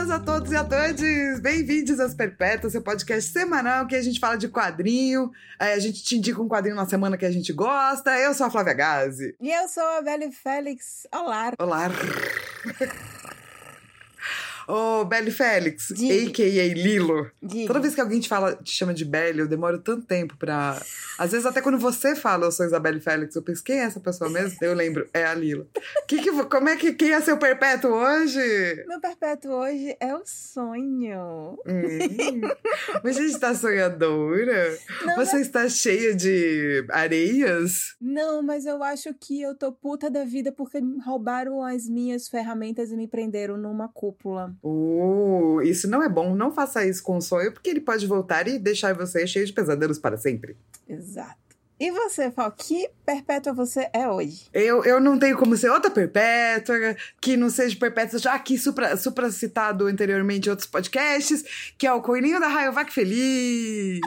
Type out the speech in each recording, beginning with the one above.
Boas-vindas a todos e a todas! Bem-vindos às Perpétuas, seu podcast semanal que a gente fala de quadrinho, a gente te indica um quadrinho na semana que a gente gosta. Eu sou a Flávia Gazi. E eu sou a Belle Félix. Olá! Olá! Ô, oh, Belly Félix, Diga. a.k.a. Lilo. Diga. Toda vez que alguém te fala, te chama de Belly, eu demoro tanto tempo pra... Às vezes até quando você fala, eu sou Isabelle Félix, eu penso, quem é essa pessoa mesmo? eu lembro, é a Lilo. Que que, como é que, quem é seu perpétuo hoje? Meu perpétuo hoje é o sonho. Hum, mas a gente tá sonhadora? Não, você mas... está cheia de areias? Não, mas eu acho que eu tô puta da vida porque roubaram as minhas ferramentas e me prenderam numa cúpula. Uh, isso não é bom. Não faça isso com o sonho, porque ele pode voltar e deixar você cheio de pesadelos para sempre. Exato. E você, Fal, que perpétua você é hoje? Eu, eu não tenho como ser outra perpétua, que não seja perpétua, já aqui supra, supra citado anteriormente em outros podcasts, que é o Coelhinho da Rayovac Feliz.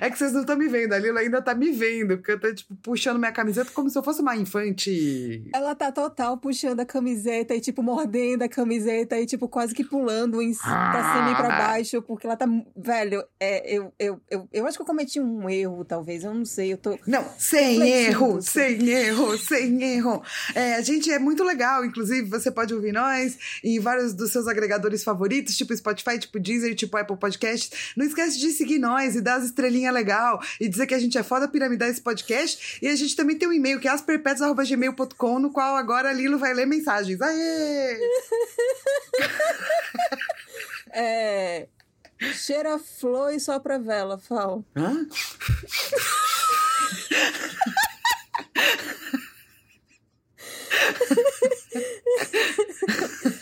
é que vocês não estão me vendo, a Lila ainda tá me vendo, porque eu tô, tipo, puxando minha camiseta como se eu fosse uma infante. Ela tá total puxando a camiseta e, tipo, mordendo a camiseta e, tipo, quase que pulando em, pra cima e pra ah. baixo, porque ela tá. Velho, é, eu, eu, eu, eu acho que eu cometi um erro, talvez, eu não sei, eu tô. Não, não, sem erro, sem erro, sem erro. É, a gente é muito legal, inclusive você pode ouvir nós em vários dos seus agregadores favoritos, tipo Spotify, tipo Deezer, tipo Apple Podcast. Não esquece de seguir nós e dar as estrelinhas legal e dizer que a gente é foda piramidar esse podcast. E a gente também tem um e-mail que é asperpetos.gmail.com, no qual agora a Lilo vai ler mensagens. Aê! é... Cheira flor e sopra vela, Fal. Hã?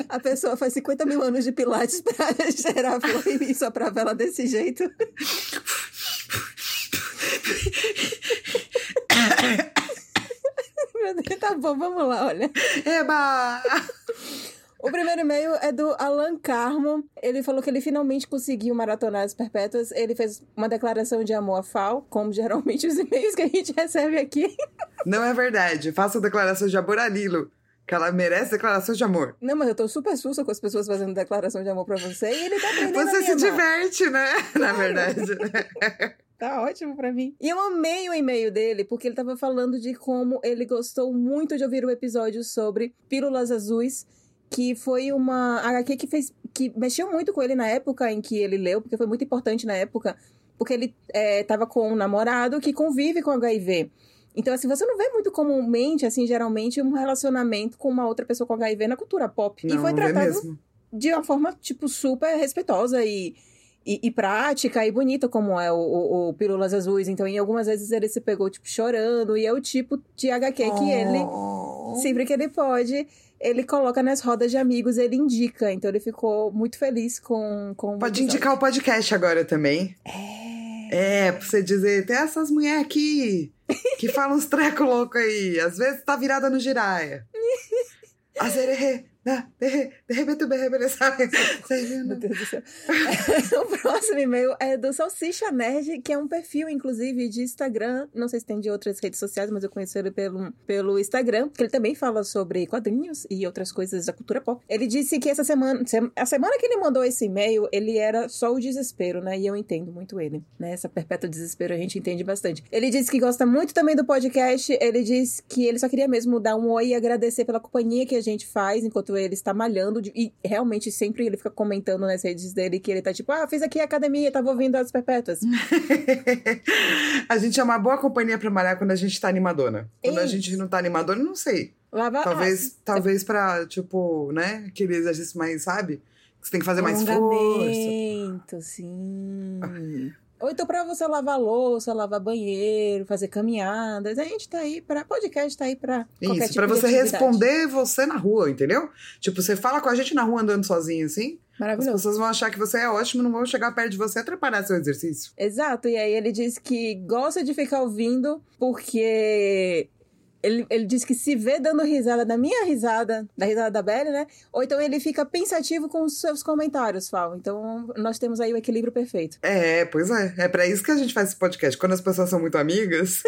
A pessoa faz 50 mil anos de pilates pra gerar flor e soprar vela desse jeito. Meu Deus, tá bom, vamos lá, olha. Eba! O primeiro e-mail é do Alan Carmo. Ele falou que ele finalmente conseguiu maratonar as perpétuas. Ele fez uma declaração de amor a Fal, como geralmente os e-mails que a gente recebe aqui. Não é verdade. Faça declaração de amor a Lilo. Que ela merece declaração de amor. Não, mas eu tô super sussa com as pessoas fazendo declaração de amor pra você e ele tá aprendendo Você se diverte, né? Na verdade. Tá ótimo para mim. E eu amei o e-mail dele, porque ele tava falando de como ele gostou muito de ouvir o episódio sobre pílulas azuis que foi uma HQ que fez que mexeu muito com ele na época em que ele leu, porque foi muito importante na época, porque ele estava é, com um namorado que convive com HIV. Então, assim, você não vê muito comumente, assim, geralmente, um relacionamento com uma outra pessoa com HIV na cultura pop. Não, e foi tratado de uma forma, tipo, super respeitosa e, e, e, prática e bonita, como é o, o, o Pílulas Azuis. Então, em algumas vezes ele se pegou, tipo, chorando. E é o tipo de HQ oh. que ele, sempre que ele pode, ele coloca nas rodas de amigos, ele indica. Então ele ficou muito feliz com, com Pode indicar o podcast agora também. É. É, pra você dizer, tem essas mulheres aqui que falam uns treco louco aí. Às vezes tá virada no giraia. Azerê, de, de repente o bebê sabe. Meu Deus do céu. o próximo e-mail é do Salsicha Nerd, que é um perfil, inclusive, de Instagram. Não sei se tem de outras redes sociais, mas eu conheço ele pelo, pelo Instagram, que ele também fala sobre quadrinhos e outras coisas da cultura pop. Ele disse que essa semana, a semana que ele mandou esse e-mail, ele era só o desespero, né? E eu entendo muito ele, né? Essa perpétua desespero a gente entende bastante. Ele disse que gosta muito também do podcast. Ele disse que ele só queria mesmo dar um oi e agradecer pela companhia que a gente faz enquanto ele está malhando de, e realmente sempre ele fica comentando nas redes dele que ele tá tipo, ah, fiz aqui a academia, tava ouvindo as perpétuas. a gente é uma boa companhia para malhar quando a gente tá animadona. Quando Ei. a gente não tá animadona, não sei. Lava... Talvez, ah, talvez pra, tipo, né, aquele exercício mais, sabe? Você tem que fazer mais força. sim. Ou então pra você lavar louça, lavar banheiro, fazer caminhadas. A gente tá aí pra. Podcast tá aí pra. Isso, tipo pra você responder você na rua, entendeu? Tipo, você fala com a gente na rua andando sozinho assim. Maravilhoso. As pessoas vão achar que você é ótimo, não vão chegar perto de você e atrapalhar seu exercício. Exato. E aí ele diz que gosta de ficar ouvindo porque ele, ele diz que se vê dando risada da minha risada, da risada da Belle, né? Ou então ele fica pensativo com os seus comentários, Fal. Então nós temos aí o equilíbrio perfeito. É, pois é. É para isso que a gente faz esse podcast. Quando as pessoas são muito amigas.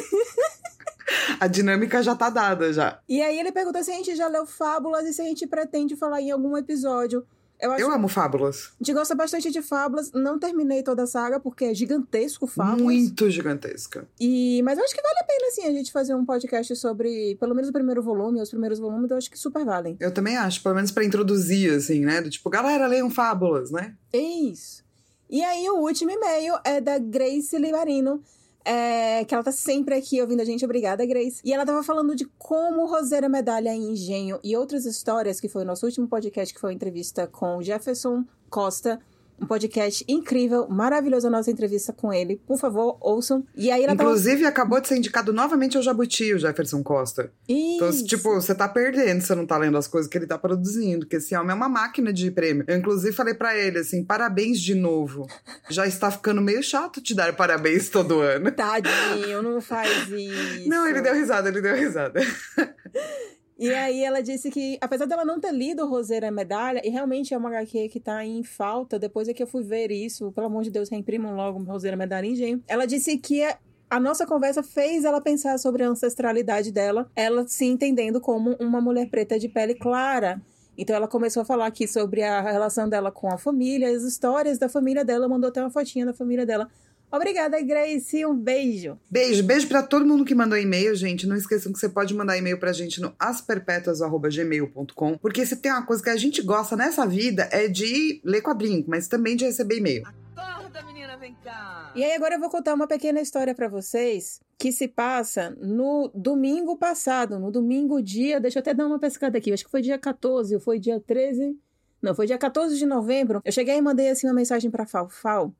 a dinâmica já tá dada já. E aí ele perguntou se a gente já leu Fábulas e se a gente pretende falar em algum episódio Eu, acho Eu amo Fábulas. A gente gosta bastante de Fábulas. Não terminei toda a saga, porque é gigantesco Fábulas. Muito gigantesca. E, mas eu acho que vale a pena, assim, a gente fazer um podcast sobre, pelo menos o primeiro volume, os primeiros volumes, eu acho que super valem. Eu também acho, pelo menos pra introduzir, assim, né? Do tipo, galera, leiam Fábulas, né? É isso. E aí, o último e-mail é da Grace Libarino. É, que ela tá sempre aqui ouvindo a gente, obrigada, Grace. E ela tava falando de como Roseira Medalha e Engenho e outras histórias, que foi o nosso último podcast, que foi uma entrevista com Jefferson Costa. Um podcast incrível, maravilhoso a nossa entrevista com ele. Por favor, ouçam. E aí Inclusive, acabou de ser indicado novamente ao Jabuti, o Jefferson Costa. tava... Então, Isso. tipo, você tá perdendo se você não tá lendo as coisas que ele tá produzindo, porque esse homem é uma máquina de prêmio. Eu, inclusive, falei pra ele, assim, parabéns de novo. Já está ficando meio chato te dar parabéns todo ano. Tadinho, não faz isso. Não, ele deu risada, ele deu risada. E aí ela disse que, apesar dela não ter lido Roseira Medalha, e realmente é uma HQ que tá em falta, depois é que eu fui ver isso, pelo amor de Deus, reimprimam logo Roseira Medalha em Engenho. Ela disse que a nossa conversa fez ela pensar sobre a ancestralidade dela, ela se entendendo como uma mulher preta de pele clara. Então ela começou a falar aqui sobre a relação dela com a família, as histórias da família dela, mandou até uma fotinha da família dela. Obrigada, Grace, um beijo. Beijo, beijo pra todo mundo que mandou e-mail, gente. Não esqueçam que você pode mandar e-mail pra gente no asperpetuas.gmail.com, porque se tem uma coisa que a gente gosta nessa vida é de ler quadrinho, mas também de receber e-mail. Acorda, menina, vem cá. E aí agora eu vou contar uma pequena história pra vocês que se passa no domingo passado, no domingo dia, deixa eu até dar uma pescada aqui, acho que foi dia 14 ou foi dia 13, não, foi dia 14 de novembro. Eu cheguei e mandei assim uma mensagem pra Fal, Fal,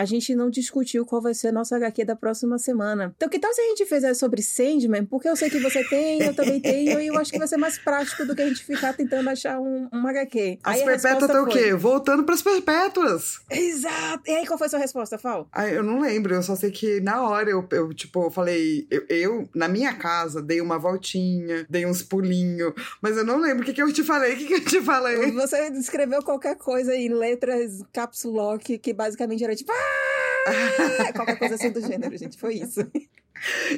a gente não discutiu qual vai ser a nossa HQ da próxima semana. Então, que tal se a gente fizer sobre Sandman? Porque eu sei que você tem, eu também tenho, e eu acho que vai ser mais prático do que a gente ficar tentando achar um, um HQ. As Aí perpétuas estão o quê? Voltando pras perpétuas. Exato! E aí, qual foi a sua resposta, Fal? Ai, eu não lembro, eu só sei que na hora eu, eu tipo, eu falei, eu, eu, na minha casa, dei uma voltinha, dei uns pulinhos, mas eu não lembro o que, que eu te falei, o que, que eu te falei. Você descreveu qualquer coisa em letras caps lock, que basicamente era tipo. "Ah!" Qualquer coisa assim do gênero, gente. Foi isso.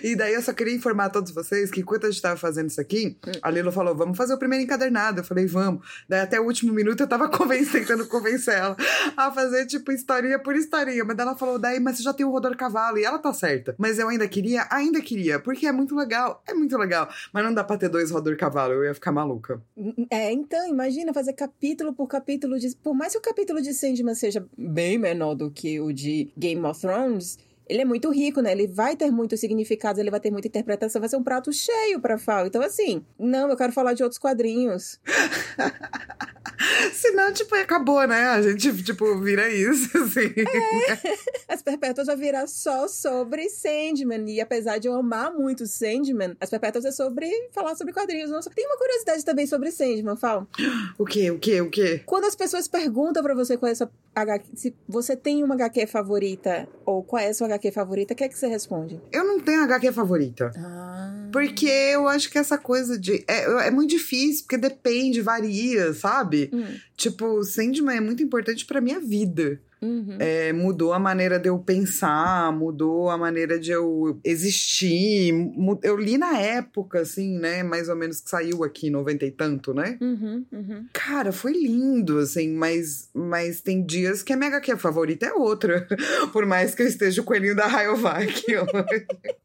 E daí eu só queria informar a todos vocês que enquanto a gente tava fazendo isso aqui, a Lilo falou, vamos fazer o primeiro encadernado. Eu falei, vamos. Daí até o último minuto eu tava convencendo, tentando convencer ela a fazer, tipo, historinha por historinha. Mas daí ela falou, daí, mas você já tem o Rodor Cavalo. E ela tá certa. Mas eu ainda queria, ainda queria, porque é muito legal. É muito legal. Mas não dá pra ter dois Rodor Cavalo, eu ia ficar maluca. É, então, imagina fazer capítulo por capítulo de. Por mais que o capítulo de Sandman seja bem menor do que o de Game of Thrones. Ele é muito rico, né? Ele vai ter muitos significados, ele vai ter muita interpretação, vai ser um prato cheio pra Fal. Então, assim, não, eu quero falar de outros quadrinhos. Senão, tipo, acabou, né? A gente, tipo, vira isso, assim. As Perpétuas vai virar só sobre Sandman. E apesar de eu amar muito Sandman, As Perpétuas é sobre falar sobre quadrinhos. Só- Tem uma curiosidade também sobre Sandman, Fal. O quê? O quê? O quê? Quando as pessoas perguntam pra você qual é a sua se você tem uma HQ favorita ou qual é a sua HQ favorita, o que é que você responde? Eu não tenho HQ favorita. Ah. Porque eu acho que essa coisa de. É, é muito difícil, porque depende, varia, sabe? Hum, Tipo, Sandman é muito importante pra minha vida. Uhum. É, mudou a maneira de eu pensar, mudou a maneira de eu existir. Eu li na época, assim, né? Mais ou menos que saiu aqui, 90 e tanto, né? Uhum, uhum. Cara, foi lindo, assim, mas, mas tem dias que a minha HQ favorita é outra. Por mais que eu esteja o coelhinho da Rayovac.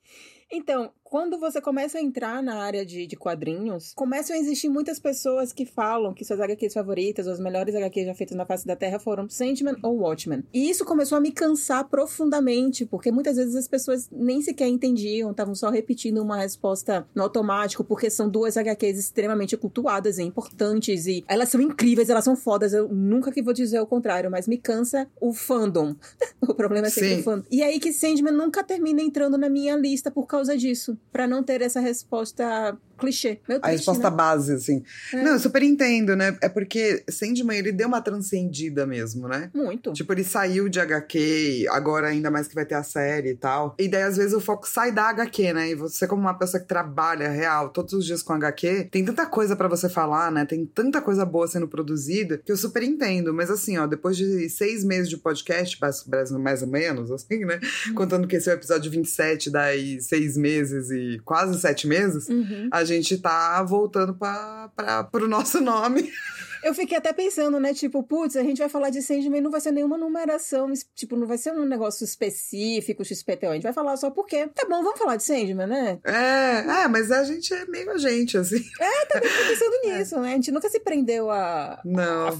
Então, quando você começa a entrar na área de, de quadrinhos, começam a existir muitas pessoas que falam que suas HQs favoritas, ou as melhores HQs já feitas na face da Terra foram Sandman ou Watchmen. E isso começou a me cansar profundamente, porque muitas vezes as pessoas nem sequer entendiam, estavam só repetindo uma resposta no automático, porque são duas HQs extremamente cultuadas e importantes, e elas são incríveis, elas são fodas, eu nunca que vou dizer o contrário, mas me cansa o fandom. o problema é sempre Sim. o fandom. E aí que Sandman nunca termina entrando na minha lista por causa disso. Pra não ter essa resposta clichê. Meu A resposta né? base, assim. É. Não, eu super entendo, né? É porque Sandman, ele deu uma transcendida mesmo, né? Muito. Tipo, ele saiu de HQ, agora ainda mais que vai ter a série e tal. E daí, às vezes, o foco sai da HQ, né? E você, como uma pessoa que trabalha real todos os dias com HQ, tem tanta coisa pra você falar, né? Tem tanta coisa boa sendo produzida que eu super entendo. Mas assim, ó, depois de seis meses de podcast, mais, ou menos, assim, né? Contando que esse é o episódio 27, daí seis meses e quase sete meses. Uhum. A gente tá voltando pra, pro nosso nome. Eu fiquei até pensando, né? Tipo, putz, a gente vai falar de Sandman e não vai ser nenhuma numeração, tipo, não vai ser um negócio específico, XPTO. A gente vai falar só porque. Tá bom, vamos falar de Sandman, né? É, é, mas a gente é meio a gente, assim. É, também tô pensando nisso, né? A gente nunca se prendeu a, Não. a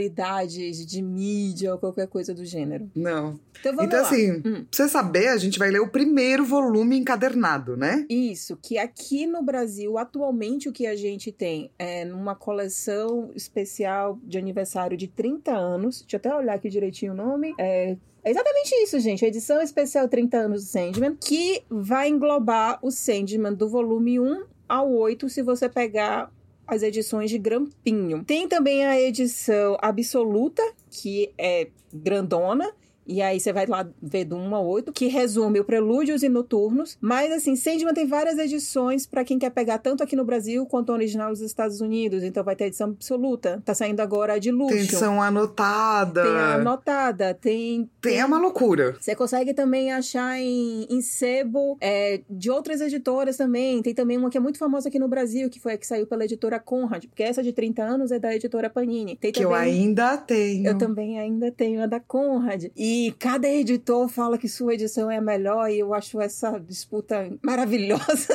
formalidades de mídia ou qualquer coisa do gênero. Não. Então vamos então, lá. assim, Hum. pra você saber, a gente vai ler o primeiro volume encadernado, né? Isso, que aqui no Brasil, atualmente, o que a gente tem é numa coleção especial de aniversário de 30 anos. Deixa eu até olhar aqui direitinho o nome. É. É exatamente isso, gente. A edição especial 30 anos do Sandman, que vai englobar o Sandman do volume 1 ao 8, se você pegar as edições de grampinho. Tem também a edição absoluta, que é grandona, e aí você vai lá ver do 1 ao 8, que resume o Prelúdios e Noturnos. Mas assim, Sandman tem várias edições pra quem quer pegar tanto aqui no Brasil quanto o original nos Estados Unidos. Então vai ter a edição absoluta. Tá saindo agora a de luxo. Tem edição anotada. Tem a anotada, tem. Tem, é uma loucura. Você consegue também achar em, em sebo é, de outras editoras também. Tem também uma que é muito famosa aqui no Brasil, que foi a que saiu pela editora Conrad, porque essa de 30 anos é da editora Panini. Tem Que eu ainda tenho. Eu também ainda tenho a da Conrad. E cada editor fala que sua edição é a melhor, e eu acho essa disputa maravilhosa.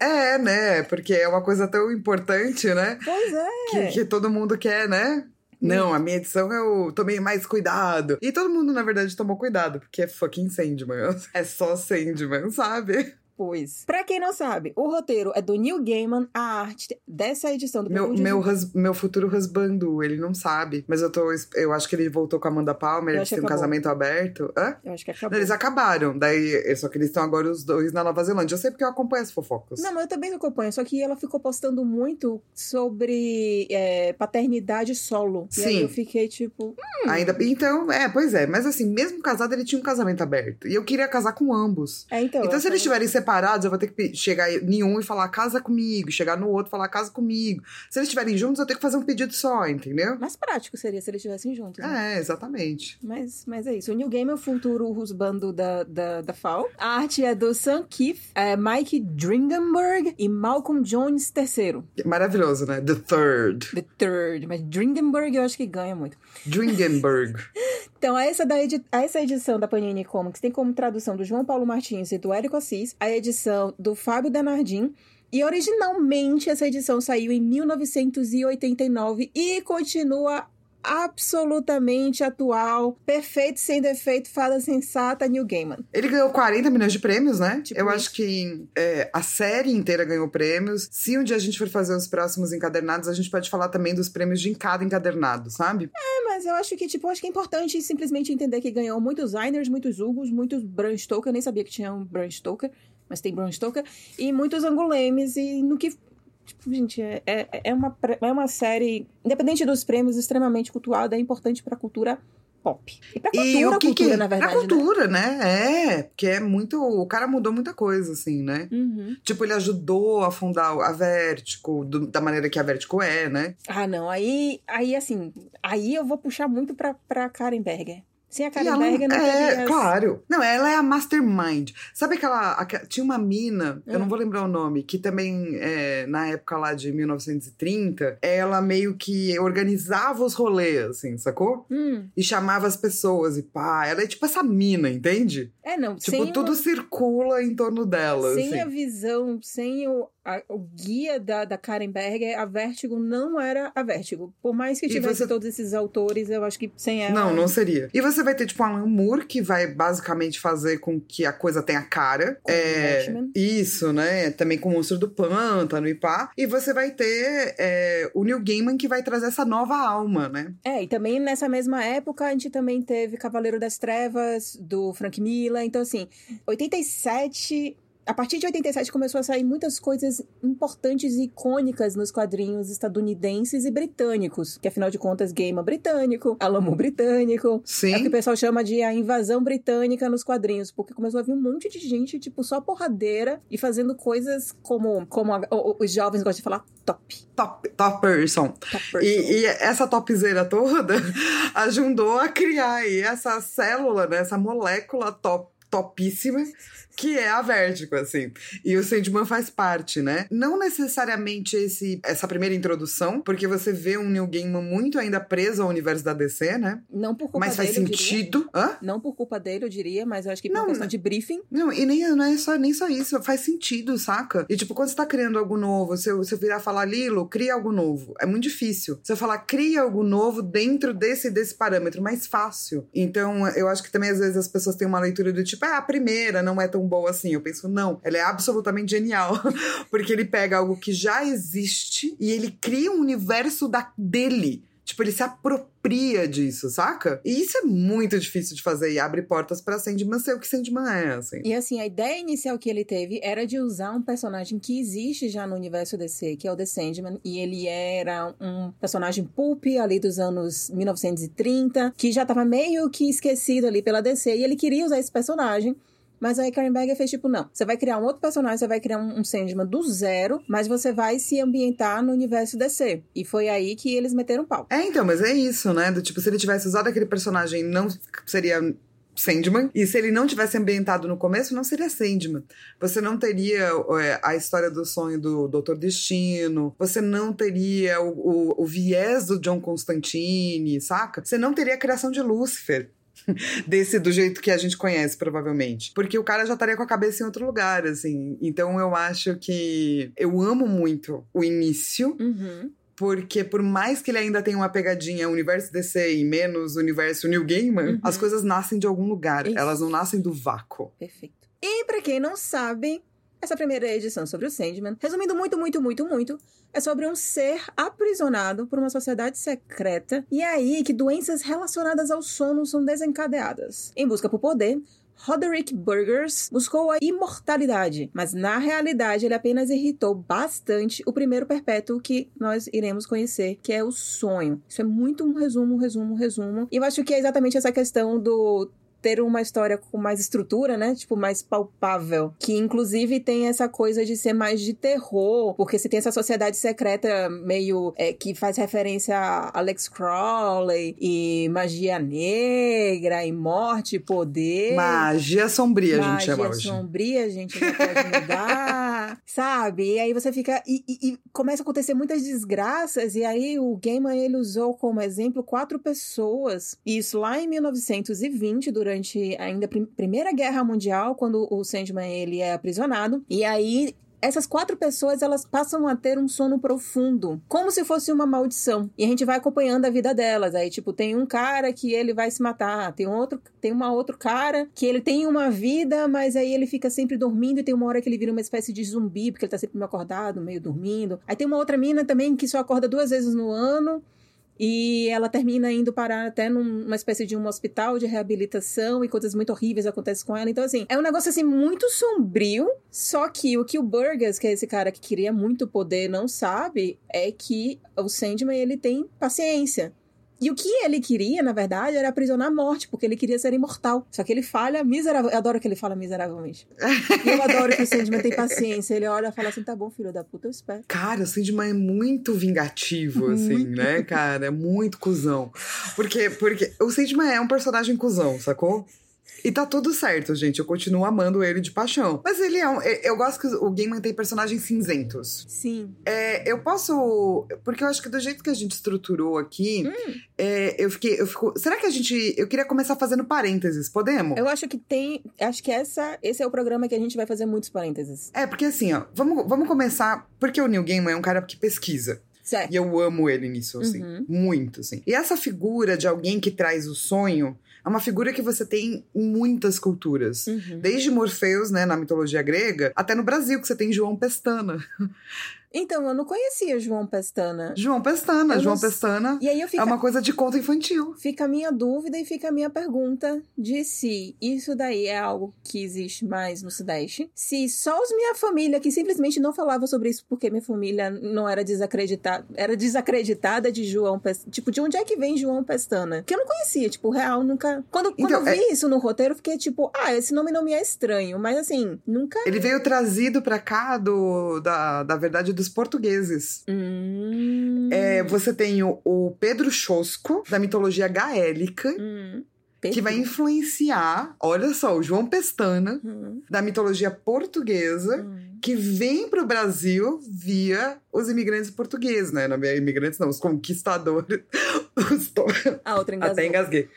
É, né? Porque é uma coisa tão importante, né? pois é. Que, que todo mundo quer, né? Não, a minha edição eu tomei mais cuidado. E todo mundo, na verdade, tomou cuidado, porque é fucking Sandman. É só Sandman, sabe? Pois. Pra quem não sabe, o roteiro é do Neil Gaiman, a arte dessa edição do Meu, meu, hus- meu futuro husbando, ele não sabe. Mas eu tô. Eu acho que ele voltou com a Amanda Palmer, eles têm um casamento aberto. Hã? Eu acho que Não, acabou. eles acabaram. Daí, só que eles estão agora os dois na Nova Zelândia. Eu sei porque eu acompanho as fofocas. Não, mas eu também acompanho, só que ela ficou postando muito sobre é, paternidade solo. E aí Sim. eu fiquei tipo, Ainda Então, é, pois é. Mas assim, mesmo casado, ele tinha um casamento aberto. E eu queria casar com ambos. é então. Então, se eles estiverem separados, eu vou ter que chegar em um e falar casa comigo, chegar no outro e falar casa comigo. Se eles estiverem juntos, eu tenho que fazer um pedido só, entendeu? Mais prático seria se eles estivessem juntos. né? É, exatamente. Mas, mas é isso. O New Game é o futuro rusbando da, da, da FAO. A arte é do Sam Keith, é Mike Dringenberg e Malcolm Jones III. Maravilhoso, né? The Third. The Third. Mas Dringenberg eu acho que ganha muito. Dringenberg. Então, essa, da edi- essa edição da Panini Comics tem como tradução do João Paulo Martins e do Érico Assis, a edição do Fábio Denardim. E originalmente essa edição saiu em 1989 e continua absolutamente atual, perfeito, sem defeito, fada sensata, New Gaiman. Ele ganhou 40 milhões de prêmios, né? Tipo eu isso. acho que é, a série inteira ganhou prêmios. Se um dia a gente for fazer os próximos encadernados, a gente pode falar também dos prêmios de cada encadernado, sabe? É, mas eu acho que, tipo, acho que é importante simplesmente entender que ganhou muitos Einers, muitos Hugos, muitos Bram Stoker, eu nem sabia que tinha um Bram Stoker, mas tem Bram Stoker, e muitos Angolemes, e no que... Tipo, gente, é, é, é, uma, é uma série, independente dos prêmios, extremamente cultuada, é importante pra cultura pop. E pra cultura, e o que cultura, que... na verdade, A cultura, né? É, porque é muito... O cara mudou muita coisa, assim, né? né? Uhum. Tipo, ele ajudou a fundar a Vertigo, do- da maneira que a Vertigo é, né? Ah, não, aí, aí, assim, aí eu vou puxar muito pra, pra Karen Berger. Sem a Karen ela- Berger não é, teria... claro. Não, ela é a mastermind. Sabe aquela, aque- Tinha uma mina, eu não Hum. vou lembrar o nome, que também, é, na época lá de 1930, ela meio que organizava os rolês, assim, sacou? Hum, E chamava as pessoas e pá. Ela é tipo essa mina, entende? é, não, Tipo, tudo uma- circula em torno dela. Sem assim. a visão, sem o, a- o guia da, da Karen Berger, a Vertigo não era a Vertigo. Por mais que tivesse você- todos esses autores, eu acho que sem ela. Não, não seria. E você vai ter, tipo, Alan Moore, que vai basicamente fazer com que a coisa tenha cara. Com é. Isso, né? Também com o Monstro do Pântano e pá. E você vai ter é, o Neil Gaiman, que vai trazer essa nova alma, né? É, e também nessa mesma época a gente também teve Cavaleiro das Trevas, do Frank Miller. Então, assim, 87. A partir de 87 começou a sair muitas coisas importantes e icônicas nos quadrinhos estadunidenses e britânicos. Que afinal de contas, Gaiman britânico, Alamo britânico. É o que Sim. o pessoal chama de a invasão britânica nos quadrinhos, porque começou a vir um monte de gente, tipo, só porradeira e fazendo coisas como, como a- os jovens gostam de falar top. Top, top person. Top person. E, e essa topzeira toda ajudou a criar aí essa célula, né? Essa molécula top. Topíssima, que é a Vertigo, assim. E o Sandman faz parte, né? Não necessariamente esse, essa primeira introdução, porque você vê um Neil Gaiman muito ainda preso ao universo da DC, né? Não por culpa Mas faz dele, diria. sentido. Hã? Não por culpa dele, eu diria, mas eu acho que por Não, questão de briefing. Não, e nem, não é só, nem só isso, faz sentido, saca? E tipo, quando você tá criando algo novo, se eu, se eu virar falar, Lilo, cria algo novo, é muito difícil. Se eu falar, cria algo novo dentro desse desse parâmetro, mais fácil. Então, eu acho que também às vezes as pessoas têm uma leitura do tipo, ah, a primeira não é tão boa assim. Eu penso, não, ela é absolutamente genial. Porque ele pega algo que já existe e ele cria um universo da, dele. Tipo, ele se apropria disso, saca? E isso é muito difícil de fazer e abre portas pra Sandman ser o que Sandman é, assim. E assim, a ideia inicial que ele teve era de usar um personagem que existe já no universo DC, que é o The Sandman, e ele era um personagem pulp ali dos anos 1930, que já tava meio que esquecido ali pela DC, e ele queria usar esse personagem. Mas aí Karen Berger fez tipo, não, você vai criar um outro personagem, você vai criar um, um Sandman do zero, mas você vai se ambientar no universo DC. E foi aí que eles meteram pau. É, então, mas é isso, né? Do tipo, se ele tivesse usado aquele personagem, não seria Sandman. E se ele não tivesse ambientado no começo, não seria Sandman. Você não teria é, a história do sonho do Doutor Destino. Você não teria o, o, o viés do John Constantine, saca? Você não teria a criação de Lúcifer. Desse do jeito que a gente conhece, provavelmente. Porque o cara já estaria com a cabeça em outro lugar, assim. Então eu acho que eu amo muito o início, Uhum. porque por mais que ele ainda tenha uma pegadinha universo DC e menos universo New Gaiman, Uhum. as coisas nascem de algum lugar. Isso. Elas não nascem do vácuo. Perfeito. E pra quem não sabe, essa primeira edição sobre o Sandman, resumindo muito, muito, muito, muito, é sobre um ser aprisionado por uma sociedade secreta e é aí que doenças relacionadas ao sono são desencadeadas. Em busca por poder, Roderick Burgers buscou a imortalidade, mas na realidade ele apenas irritou bastante o primeiro perpétuo que nós iremos conhecer, que é o sonho. Isso é muito um resumo, um resumo, um resumo. E eu acho que é exatamente essa questão do ter uma história com mais estrutura, né? Tipo, mais palpável. Que inclusive tem essa coisa de ser mais de terror, porque você tem essa sociedade secreta meio é, que faz referência a Alex Crowley e magia negra e morte e poder. Magia sombria, a gente Magia chama hoje. sombria, a gente não pode mudar, sabe? E aí você fica... E, e- e começa a acontecer muitas desgraças, e aí o Gaiman, ele usou como exemplo quatro pessoas. Isso lá em 1920, durante ainda a prim- Primeira Guerra Mundial, quando o Sandman, ele é aprisionado. E aí... Essas quatro pessoas, elas passam a ter um sono profundo, como se fosse uma maldição. E a gente vai acompanhando a vida delas. Aí, tipo, tem um cara que ele vai se matar, tem outro, tem uma outro cara que ele tem uma vida, mas aí ele fica sempre dormindo e tem uma hora que ele vira uma espécie de zumbi, porque ele tá sempre meio acordado, meio dormindo. Aí tem uma outra mina também que só acorda duas vezes no ano. E ela termina indo parar até numa espécie de um hospital de reabilitação e coisas muito horríveis acontecem com ela. Então, assim, é um negócio assim muito sombrio. Só que o que o Burgess, que é esse cara que queria muito poder, não sabe é que o Sandman ele tem paciência. E o que ele queria, na verdade, era aprisionar a morte, porque ele queria ser imortal. Só que ele falha miseravelmente. Eu adoro que ele fala miseravelmente. Eu adoro que o Sandman tem paciência. Ele olha e fala assim: tá bom, filho da puta, eu espero. Cara, o Sandman é muito vingativo, assim, né, cara? É muito cuzão. Porque, porque o Sandman é um personagem cuzão, sacou? E tá tudo certo, gente. Eu continuo amando ele de paixão. Mas ele é um. Eu gosto que o Gaiman tem personagens cinzentos. Sim. É, eu posso. Porque eu acho que do jeito que a gente estruturou aqui, Hum. é, eu fiquei. Eu fico, será que a gente. Eu queria começar fazendo parênteses, podemos? Eu acho que tem. Acho que essa, esse é o programa que a gente vai fazer muitos parênteses. É, porque assim, ó, vamos, vamos começar. Porque o Neil Gaiman é um cara que pesquisa. Certo. E eu amo ele nisso, assim. Uhum. Muito, assim. E essa figura de alguém que traz o sonho é uma figura que você tem em muitas culturas. Uhum. Desde Morpheus, né, na mitologia grega, até no Brasil, que você tem João Pestana. Então, eu não conhecia João Pestana. João Pestana, Eu João não- Pestana E aí eu fico. é uma coisa de conto infantil. Fica a minha dúvida e fica a minha pergunta de se isso daí é algo que existe mais no Sudeste. Se só os minha família que simplesmente não falava sobre isso porque minha família não era desacreditada, era desacreditada de João Pestana. Tipo, de onde é que vem João Pestana? Que eu não conhecia, tipo, real, nunca. Quando, quando Então, eu vi isso no roteiro, eu fiquei tipo, ah, esse nome não me é estranho, mas assim, nunca. Ele veio trazido pra cá do, da, da verdade portugueses. Hum. É, você tem o, o Pedro Chosco, da mitologia gaélica, Hum. que vai influenciar, olha só, o João Pestana, Hum, da mitologia portuguesa, que vem pro Brasil via os imigrantes portugueses, né? Não é imigrantes, não, os conquistadores. Os to- A outra engasgou. Até engasguei.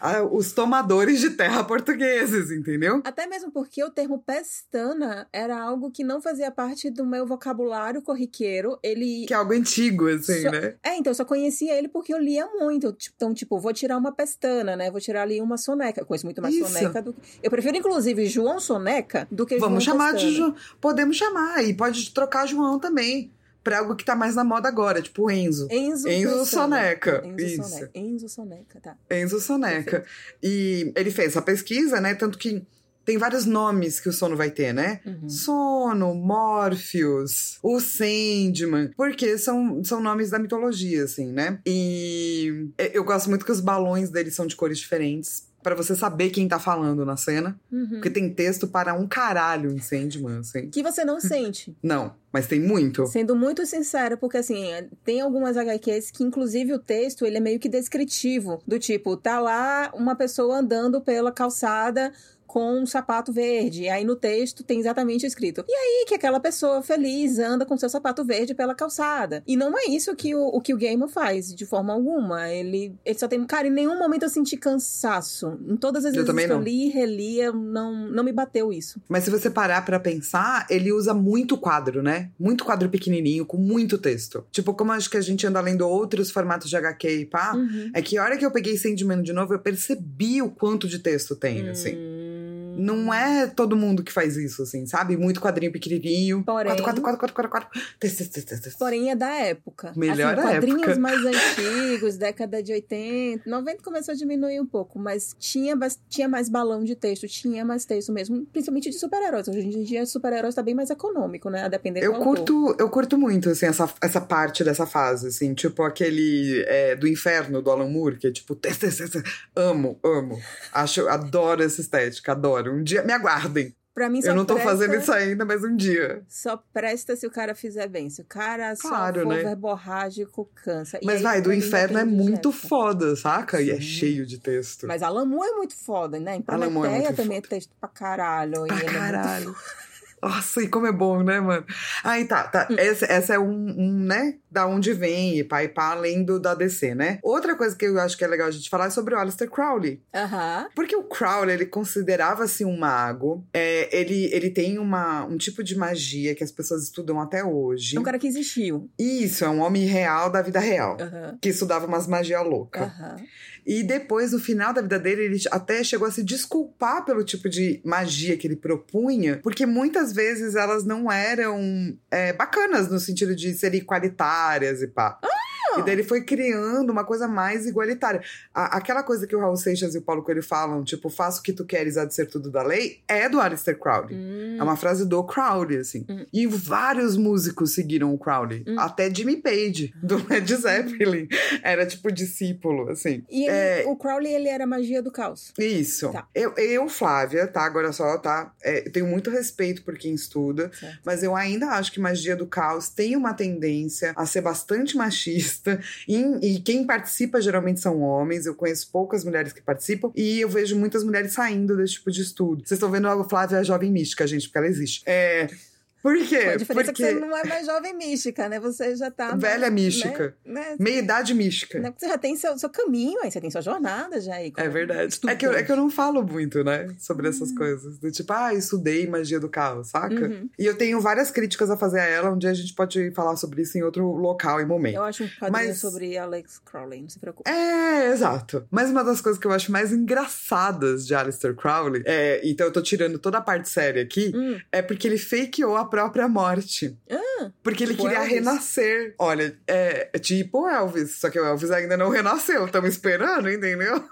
Ah, os tomadores de terra portugueses, entendeu? Até mesmo porque o termo pestana era algo que não fazia parte do meu vocabulário corriqueiro. Ele. Que é algo antigo, assim, Só- né? É, então eu só conhecia ele porque eu lia muito. Tipo, Então, tipo, vou tirar uma pestana, né? Vou tirar ali uma soneca. Eu conheço muito mais Isso. soneca do que. Eu prefiro, inclusive, João Soneca do que Vamos João chamar de Pestana. João. Podemos chamar. E pode trocar João também. Pra algo que tá mais na moda agora, tipo Enzo. Enzo, Enzo. Soneca. Enzo Isso. Soneca. Enzo Soneca, tá. Enzo Soneca. E ele fez essa pesquisa, né? Tanto que tem vários nomes que o sono vai ter, né? Uhum. Sono, Morpheus, o Sandman, porque são, são nomes da mitologia, assim, né? E eu gosto muito que os balões deles são de cores diferentes. Pra você saber quem tá falando na cena. Uhum. Porque tem texto para um caralho em Sandman, assim. Que você não sente. Não, mas tem muito. Sendo muito sincera, porque assim, tem algumas HQs que, inclusive, o texto ele é meio que descritivo. Do tipo, tá lá uma pessoa andando pela calçada com um sapato verde. E aí no texto tem exatamente escrito. E aí que aquela pessoa feliz anda com seu sapato verde pela calçada. E não é isso que o, o que o Gamer faz, de forma alguma. Ele, ele só tem. Cara, em nenhum momento eu senti cansaço. Em todas as Eu vezes que eu li e relia, não, não me bateu isso. Mas se você parar pra pensar, ele usa muito quadro, né? Muito quadro pequenininho, com muito texto. Tipo, como acho que a gente anda lendo outros formatos de HQ e pá, Uhum. é que a hora que eu peguei Sandman de novo, eu percebi o quanto de texto tem, assim. Não é todo mundo que faz isso, assim, sabe? Muito quadrinho pequenininho. Porém- Quatro, quatro, quatro, quatro, quatro, quatro. Texto, texto, texto, texto. Porém, é da época. Melhor assim, quadrinhos época. mais antigos, década de 80, 90 começou a diminuir um pouco, mas tinha, tinha mais balão de texto, tinha mais texto mesmo, principalmente de super-heróis. Hoje em dia, super-heróis tá bem mais econômico, né? A depender Eu autor. curto, eu curto muito, assim, essa, essa parte dessa fase, assim, tipo aquele é, do inferno do Alan Moore, que é tipo, amo, amo. Acho, adoro essa estética, adoro. Um dia, me aguardem. Pra mim, só Eu não tô presta, fazendo isso ainda, mas um dia. Só presta se o cara fizer bem. Se o cara Claro, só for né? verborrágico, cansa. E Mas aí, vai, do inferno é muito foda, saca? E é Sim. cheio de texto. Mas Alan Moore é muito foda, né? Em é Prometeia muito também é texto pra caralho. Pra ele é muito caralho. Nossa, e como é bom, né, mano? Aí tá, tá. Essa, essa é um, um, né? Da onde vem, e pá, e pá, além do da DC, né? Outra coisa que eu acho que é legal a gente falar é sobre o Aleister Crowley. Aham. Porque o Crowley, ele considerava-se um mago. É, ele, ele tem uma, um tipo de magia que as pessoas estudam até hoje. É um cara que existiu. Isso, é um homem real da vida real. Aham. Que estudava umas magia louca. Aham. E depois, no final da vida dele, ele até chegou a se desculpar pelo tipo de magia que ele propunha, porque muitas vezes elas não eram é, bacanas no sentido de serem igualitárias e pá. E daí ele foi criando uma coisa mais igualitária. A- aquela coisa que o Raul Seixas e o Paulo Coelho falam, tipo, faça o que tu queres, há de ser tudo da lei, é do Aleister Crowley. Hum. É uma frase do Crowley, assim. Hum. E vários músicos seguiram o Crowley. Hum. Até Jimmy Page, do Led Zeppelin. Era, tipo, discípulo, assim. E ele- É, o Crowley, ele era magia do caos. isso. Tá. Eu, eu, Flávia, tá? Agora só, tá? É, eu tenho muito respeito por quem estuda, Certo. mas eu ainda acho que magia do caos tem uma tendência a ser bastante machista. E, e quem participa geralmente são homens. Eu conheço poucas mulheres que participam. E eu vejo muitas mulheres saindo desse tipo de estudo. Vocês estão vendo a Flávia a jovem mística, gente, porque ela existe. É. Por quê? a diferença porque é que você não é mais jovem mística, né? Você já tá. Velha mais, mística. Né? né? meia-idade mística. Né? Você já tem seu, seu caminho aí, você tem sua jornada já aí. É verdade. É que, eu, é que eu não falo muito, né? Sobre Hum. essas coisas. Do tipo, ah, estudei magia do caos, saca? Uhum. E eu tenho várias críticas a fazer a ela. Um dia a gente pode falar sobre isso em outro local e momento. Eu acho um quadrinho Mas- sobre Alex Crowley, não se preocupe. É, exato. Mas uma das coisas que eu acho mais engraçadas de Aleister Crowley, é, então eu tô tirando toda a parte séria aqui, Hum. é porque ele fakeou a própria morte. Ah, Porque ele Tipo queria Elvis? renascer. Olha, é, é tipo Elvis, só que o Elvis ainda não renasceu. Estamos esperando, entendeu?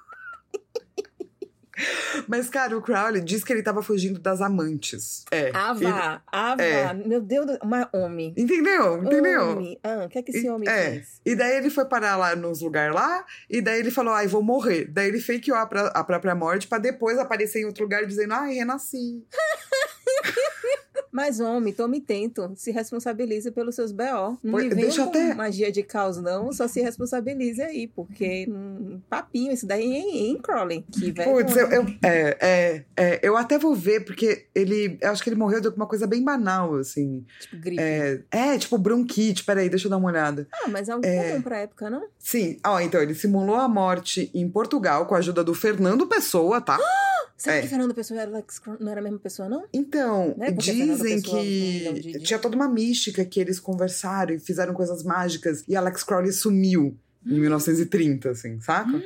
Mas, cara, o Crowley diz que ele tava fugindo das amantes. É. Ava, Ava, é. meu Deus, do- uma homem. Entendeu? Entendeu? Homem. Ah, o que é que esse E- homem é. fez? E daí ele foi parar lá nos lugares lá, e daí ele falou, ai, vou morrer. Daí ele fakeou a, pró- a própria morte pra depois aparecer em outro lugar dizendo, ai, renasci. Mas, homem, tome tento, se responsabilize pelos seus BO. Não venha deixa com até- magia de caos, não. Só se responsabilize aí, porque um papinho, isso daí em, em Crowley. Que. Putz, eu, eu, é, é, é, eu até vou ver, porque ele. Eu acho que ele morreu de alguma coisa bem banal, assim. Tipo, gripe. É, é tipo bronquite. Peraí, deixa eu dar uma olhada. Ah, mas é algo É. comum pra época, não? Sim, ó, então, ele simulou a morte em Portugal com a ajuda do Fernando Pessoa, tá? Será É. que Fernando Pessoa era Alex não era a mesma pessoa, não? Então, Fernando dizem um que de- de- tinha toda uma mística que eles conversaram e fizeram coisas mágicas e Alex Crowley sumiu em 1930, assim, saca? Hum.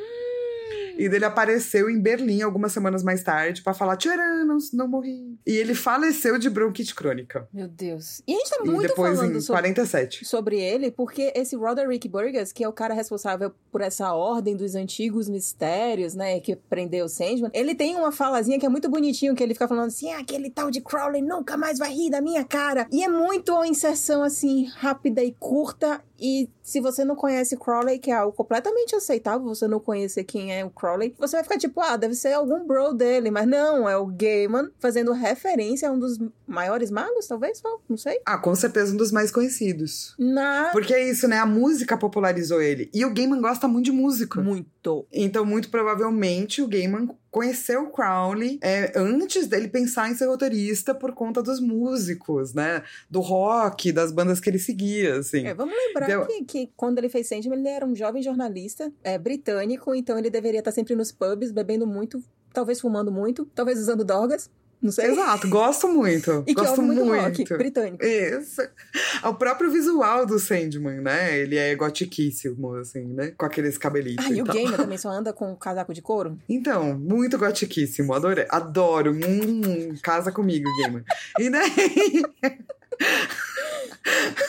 E dele apareceu em Berlim algumas semanas mais tarde pra falar: Tcharam, não, não morri. E ele faleceu de bronquite crônica. Meu Deus. E a gente tá E muito depois falando em sobre 47. sobre ele, porque esse Roderick Burgess, que é o cara responsável por essa ordem dos antigos mistérios, né, que prendeu o Sandman, ele tem uma falazinha que é muito bonitinho, que ele fica falando assim, ah, aquele tal de Crowley nunca mais vai rir da minha cara. E é muito uma inserção, assim, rápida e curta, e se você não conhece Crowley, que é algo completamente aceitável, você não conhecer quem é o Crowley, você vai ficar tipo, ah, deve ser algum bro dele, mas não, é o Gaiman fazendo referência a um dos maiores magos, talvez, não sei. Ah, com certeza um dos mais conhecidos. Na... Porque é isso, né? A música popularizou ele. E o Gaiman gosta muito de música. Muito. Então, muito provavelmente, o Gaiman conheceu o Crowley é, antes dele pensar em ser roteirista por conta dos músicos, né? Do rock, das bandas que ele seguia, assim. É, vamos lembrar Então- que, que quando ele fez Sandman, ele era um jovem jornalista é, britânico, então ele deveria estar sempre nos pubs, bebendo muito, talvez fumando muito, talvez usando drogas, não sei. Exato, gosto muito. E que gosto ouve muito, rock britânico. Isso. O próprio visual do Sandman, né? Ele é gotiquíssimo, assim, né? Com aqueles cabelitos. Ah, e o tal. Gamer também só anda com um casaco de couro? Então, muito gotiquíssimo. Adorei. Adoro. Hum, casa comigo, Gamer. E daí.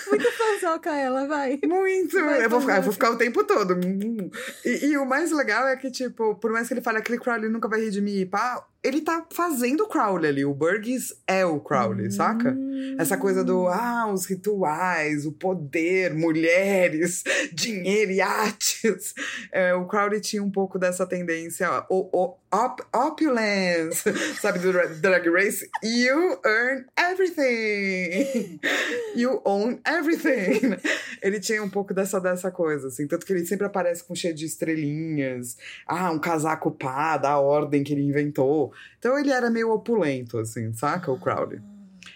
Muito fanzoca ela, vai. Muito! Vai, eu, vou ficar, eu vou ficar o tempo todo. Hum. E, e o mais legal é que, tipo, por mais que ele fale aquele Crowley nunca vai rir de mim, pá, ele tá fazendo o Crowley ali. O Burgess é o Crowley, saca? Hum. Essa coisa do, ah, os rituais, o poder, mulheres, dinheiro, iates. É, o Crowley tinha um pouco dessa tendência, o, o op, opulence, sabe, do Dra- Drag Race. You earn everything. You own everything. Ele tinha um pouco dessa, dessa coisa, assim. Tanto que ele sempre aparece com cheio de estrelinhas. Ah, um casaco pá, da ordem que ele inventou. Então ele era meio opulento, assim, saca? O Crowley.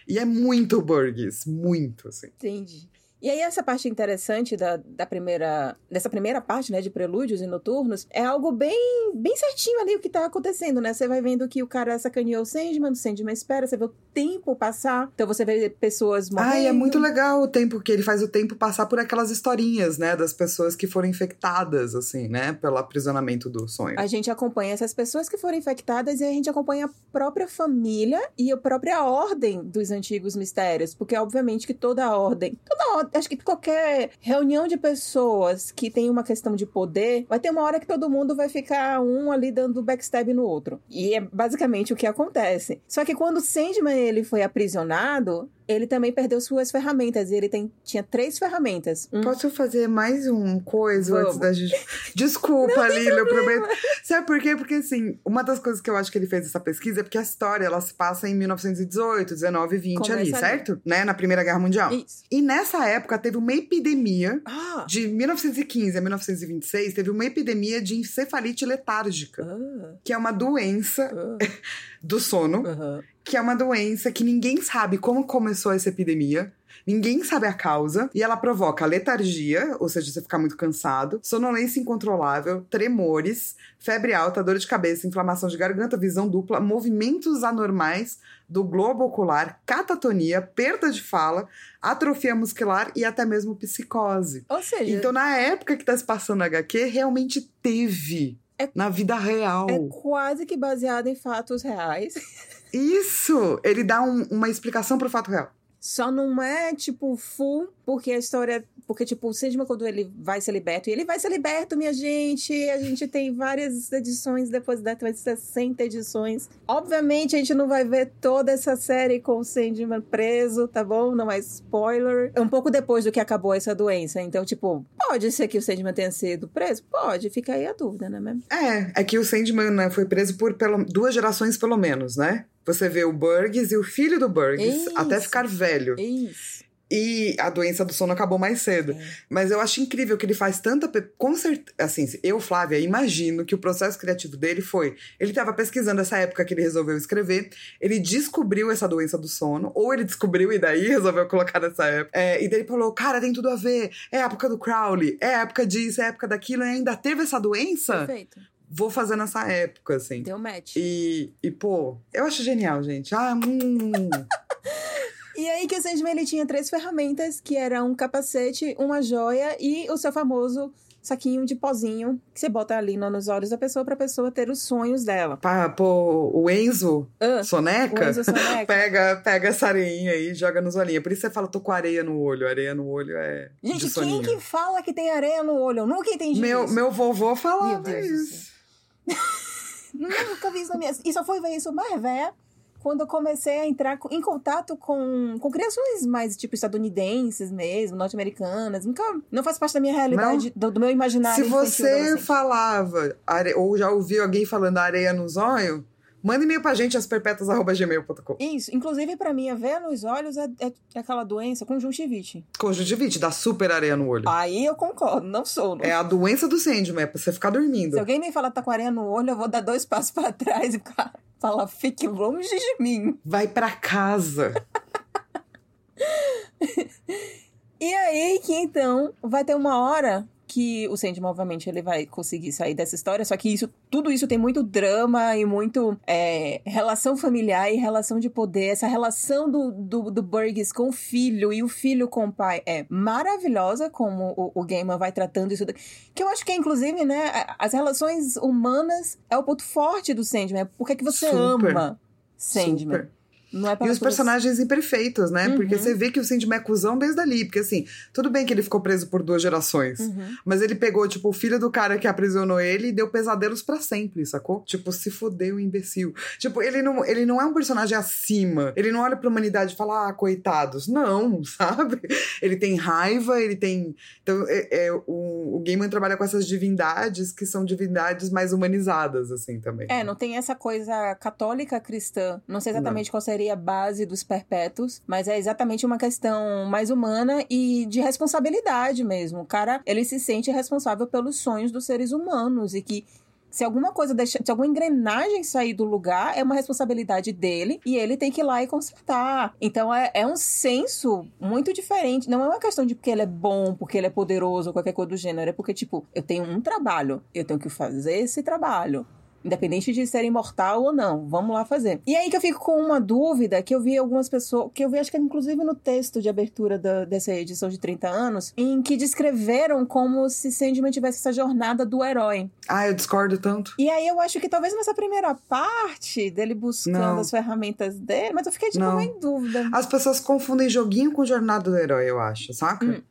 E é muito Burgess, muito, assim. Entendi. E aí, essa parte interessante da, da primeira. dessa primeira parte, né, de prelúdios e noturnos, é algo bem, bem certinho ali o que tá acontecendo, né? Você vai vendo que o cara sacaneou o Sandman, o Sandman espera, você vê o tempo passar, então você vê pessoas morrendo. Ah, e é muito legal o tempo que ele faz o tempo passar por aquelas historinhas, né? Das pessoas que foram infectadas, assim, né? Pelo aprisionamento do sonho. A gente acompanha essas pessoas que foram infectadas e a gente acompanha a própria família e a própria ordem dos antigos mistérios. Porque, obviamente, que toda a ordem, toda a ordem, acho que qualquer reunião de pessoas que tem uma questão de poder, vai ter uma hora que todo mundo vai ficar um ali dando backstab no outro. E é basicamente o que acontece. Só que quando Sandman ele foi aprisionado, ele também perdeu suas ferramentas. E ele tem, tinha três ferramentas. Um Posso fazer mais um coisa Vamos. antes da gente. Desculpa, Lila, eu prometo. Sabe por quê? Porque, assim, uma das coisas que eu acho que ele fez essa pesquisa é porque a história ela se passa em 1918, 19, 20 ali, Começa ali. certo? Né? Na Primeira Guerra Mundial. Isso. E nessa época teve uma epidemia. Ah! De 1915 a 1926, teve uma epidemia de encefalite letárgica, Ah, que é uma doença ah, do sono. Que é uma doença que ninguém sabe como começou essa epidemia. Ninguém sabe a causa e ela provoca letargia, ou seja, você ficar muito cansado, sonolência incontrolável, tremores, febre alta, dor de cabeça, inflamação de garganta, visão dupla, movimentos anormais do globo ocular, catatonia, perda de fala, atrofia muscular e até mesmo psicose. Ou seja, Então, na época que tá se passando HQ, realmente teve. É- Na vida real. é quase que baseado em fatos reais. Isso! Ele dá um- uma explicação pro fato real. Só não é, tipo, full, porque a história. Porque, tipo, o Sandman, quando ele vai ser liberto, e ele vai ser liberto, minha gente. A gente tem várias edições depois da 60 edições. Obviamente, a gente não vai ver toda essa série com o Sandman preso, tá bom? Não é spoiler. É um pouco depois do que acabou essa doença. Então, tipo, pode ser que o Sandman tenha sido preso? Pode, fica aí a dúvida, né mesmo? É, é que o Sandman né, foi preso por pelo- duas gerações pelo menos, né? Você vê o Burgess e o filho do Burgess Isso. até ficar velho. Isso. E a doença do sono acabou mais cedo. É. Mas eu acho incrível que ele faz tanta. Com certeza. Assim, eu, Flávia, imagino que o processo criativo dele foi. Ele estava pesquisando essa época que ele resolveu escrever. Ele descobriu essa doença do sono. Ou ele descobriu e daí resolveu colocar nessa época. É, e daí ele falou: cara, tem tudo a ver. É a época do Crowley. É a época disso, é a época daquilo. E ainda teve essa doença. Perfeito. Vou fazer nessa época, assim. Deu match. E, e, pô, eu acho genial, gente. Ah, hum. E aí que o Sandman ele tinha três ferramentas, que eram um capacete, uma joia e o seu famoso saquinho de pozinho que você bota ali no- nos olhos da pessoa pra pessoa ter os sonhos dela. Pá, pô, o Enzo, Ah, soneca. o Enzo Soneca. Pega, pega essa areinha aí e joga nos olhinhos. Por isso você fala, tô com areia no olho. Areia no olho é. Gente, quem que fala que tem areia no olho? Eu nunca entendi Meu, isso. meu vovô falava Meu Deus do isso. Nunca vi isso na minha... E só fui ver isso mais velha quando eu comecei a entrar em contato com, com criações mais, tipo, estadunidenses mesmo, norte-americanas. Nunca... Não faz parte da minha realidade, do, do meu imaginário Se você falava, are- ou já ouviu alguém falando areia nos olhos, manda e-mail pra gente, asperpetas.gmail.com. Isso. Inclusive, pra mim, a veia nos olhos é, é aquela doença, conjuntivite. Conjuntivite, dá super areia no olho. Aí eu concordo, não sou. Não. É a doença do Sandman, é pra você ficar dormindo. Se alguém me falar que tá com areia no olho, eu vou dar dois passos pra trás e ficar- falar, fique longe de mim. Vai pra casa. E aí que então vai ter uma hora que o Sandman, obviamente, ele vai conseguir sair dessa história, só que isso, tudo isso tem muito drama e muito é, relação familiar e relação de poder. Essa relação do, do, do Burgess com o filho e o filho com o pai é maravilhosa, como o, o Gaiman vai tratando isso. Que eu acho que, inclusive, né, as relações humanas é o ponto forte do Sandman. Por que, que você Super. ama Sandman? Super. Não é E os personagens imperfeitos, né? Porque Uhum. você vê que o Sandman é cuzão desde ali. Porque assim, tudo bem que ele ficou preso por duas gerações. Uhum. Mas ele pegou, tipo, o filho do cara que aprisionou ele e deu pesadelos pra sempre, sacou? Tipo, se fodeu, imbecil. Tipo, ele não, ele não é um personagem acima. Ele não olha pra humanidade e fala, ah, coitados. Não, sabe? Ele tem raiva, ele tem. Então, é, é, o, o Gaiman trabalha com essas divindades que são divindades mais humanizadas, assim, também. É, não tem essa coisa católica cristã. Não sei exatamente qual seria a base dos perpétuos, mas é exatamente uma questão mais humana e de responsabilidade mesmo. O cara, ele se sente responsável pelos sonhos dos seres humanos e que se alguma coisa deixa, se alguma engrenagem sair do lugar, é uma responsabilidade dele e ele tem que ir lá e consertar. Então é, é um senso muito diferente. Não é uma questão de porque ele é bom, porque ele é poderoso, ou qualquer coisa do gênero. É porque, tipo, eu tenho um trabalho, eu tenho que fazer esse trabalho. Independente de ser imortal ou não, vamos lá fazer. E aí que eu fico com uma dúvida que eu vi algumas pessoas, que eu vi acho que inclusive no texto de abertura da- dessa edição de 30 anos, em que descreveram como se Sandman tivesse essa jornada do herói. Ah, eu discordo tanto. E aí eu acho que talvez nessa primeira parte dele buscando Não. as ferramentas dele, mas eu fiquei tipo Não. em dúvida. As pessoas confundem joguinho com jornada do herói, eu acho, saca? Hum.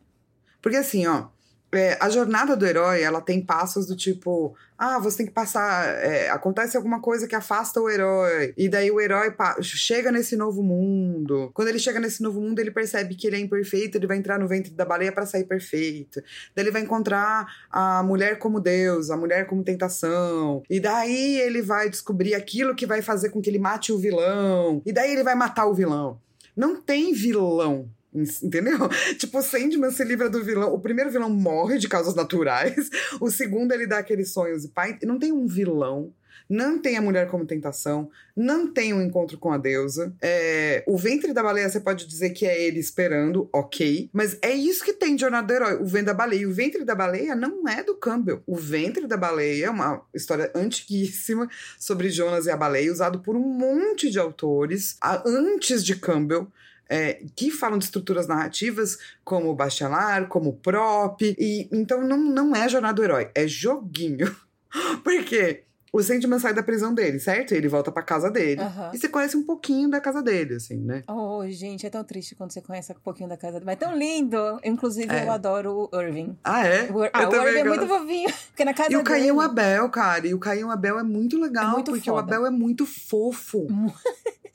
Porque assim, ó, é, a jornada do herói, ela tem passos do tipo, ah, você tem que passar, é, acontece alguma coisa que afasta o herói, e daí o herói chega nesse novo mundo. Quando ele chega nesse novo mundo, ele percebe que ele é imperfeito, ele vai entrar no ventre da baleia para sair perfeito. Daí ele vai encontrar a mulher como Deus, a mulher como tentação. E daí ele vai descobrir aquilo que vai fazer com que ele mate o vilão. E daí ele vai matar o vilão. Não tem vilão. Entendeu? Tipo, o Sandman se livra do vilão. O primeiro vilão morre de causas naturais. O segundo, ele dá aqueles sonhos e pai. Não tem um vilão. Não tem a mulher como tentação. Não tem um encontro com a deusa. É, o ventre da baleia, você pode dizer que é ele esperando, ok. Mas é isso que tem de Jornada do Herói. O ventre da baleia. E o ventre da baleia não é do Campbell. O ventre da baleia é uma história antiguíssima sobre Jonas e a baleia, usado por um monte de autores antes de Campbell é, que falam de estruturas narrativas como Bachelard, como Prop. E, então não, não é Jornada do Herói, é joguinho. Por quê? O Sandman sai da prisão dele, certo? Ele volta pra casa dele. Aham. E você conhece um pouquinho da casa dele, assim, né? Oh, gente, é tão triste quando você conhece um pouquinho da casa dele. Mas é tão lindo. Inclusive, É. eu adoro o Irving. Ah, é? O, ah, o Irving é muito gosto. fofinho. Porque na casa E o Caim o dele... Abel, cara. E o Caim o Abel é muito legal, É muito porque o foda. Abel é muito fofo.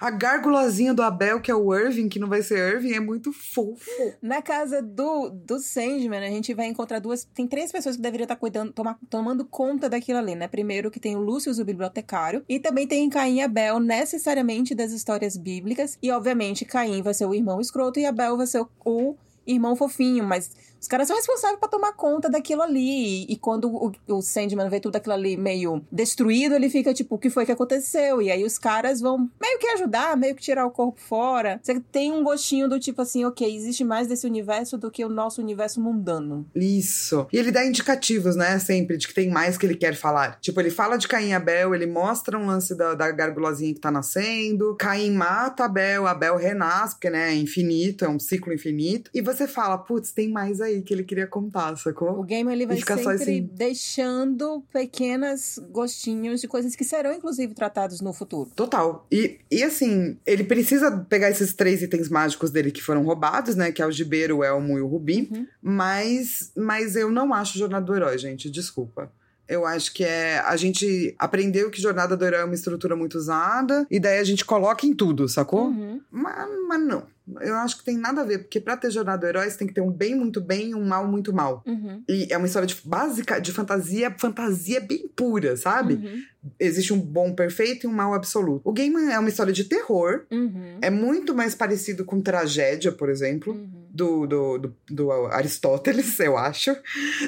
A gárgulazinha do Abel, que é o Irving, que não vai ser Irving, é muito fofo. Na casa do, do Sandman, a gente vai encontrar duas. Tem três pessoas que deveriam estar cuidando, toma, tomando conta daquilo ali, né? Primeiro que tem o Lúcio, o bibliotecário, e também tem Caim e Abel, necessariamente das histórias bíblicas. E, obviamente, Caim vai ser o irmão escroto e Abel vai ser o irmão fofinho, mas os caras são responsáveis para tomar conta daquilo ali. E, quando o, o Sandman vê tudo aquilo ali meio destruído, ele fica tipo, o que foi que aconteceu? E aí os caras vão meio que ajudar, meio que tirar o corpo fora. Você tem um gostinho do tipo assim, ok, existe mais desse universo do que o nosso universo mundano. Isso. E ele dá indicativos, né, sempre, de que tem mais que ele quer falar. Tipo, ele fala de Caim e Abel, ele mostra um lance da, da que tá nascendo. Caim mata Abel, Abel renasce, porque, né, é infinito, é um ciclo infinito. E você fala, putz, tem mais aí aí que ele queria contar, sacou? O game ele vai sempre assim... deixando pequenas gostinhos de coisas que serão, inclusive, tratados no futuro. Total. E, e assim, ele precisa pegar esses três itens mágicos dele que foram roubados, né? Que é o Gibeiro, o Elmo e o Rubi. Uhum. Mas, mas eu não acho Jornada do Herói, gente. Desculpa. Eu acho que é. A gente aprendeu que Jornada do Herói é uma estrutura muito usada, e daí a gente coloca em tudo, sacou? Uhum. Mas, mas não. Eu acho que tem nada a ver, porque pra ter jornada do herói, você tem que ter um bem muito bem e um mal muito mal. Uhum. E é uma história de, básica, de fantasia, fantasia bem pura, sabe? Uhum. Existe um bom perfeito e um mal absoluto. O Game é uma história de terror, uhum. é muito mais parecido com tragédia, por exemplo. Uhum. Do, do, do, do, Aristóteles, eu acho,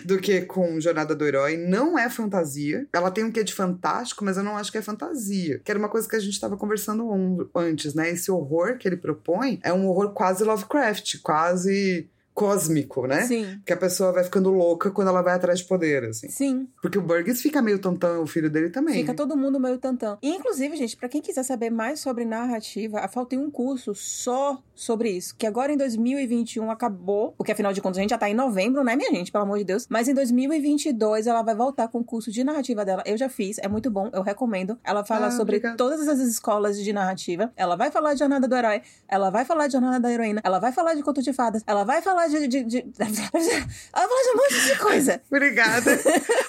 do que com Jornada do Herói. Não é fantasia. Ela tem um quê de fantástico, mas eu não acho que é fantasia. Que era uma coisa que a gente estava conversando antes, né? Esse horror que ele propõe é um horror quase Lovecraft, quase cósmico, né? Sim. Que a pessoa vai ficando louca quando ela vai atrás de poder, assim. Sim. Porque o Burgess fica meio tantão, o filho dele também. Fica todo mundo meio tantão. E, inclusive, gente, para quem quiser saber mais sobre narrativa, a Fal tem um curso só sobre isso, que agora em 2021 acabou, porque afinal de contas a gente já tá em novembro, né, minha gente, pelo amor de Deus. Mas em 2022 ela vai voltar com o curso de narrativa dela. Eu já fiz, é muito bom, eu recomendo. Ela fala ah, sobre obrigada. todas as escolas de narrativa. Ela vai falar de Jornada do Herói, ela vai falar de Jornada da Heroína, ela vai falar de Conto de Fadas, ela vai falar de, de, de ela fala de um monte de coisa. Obrigada.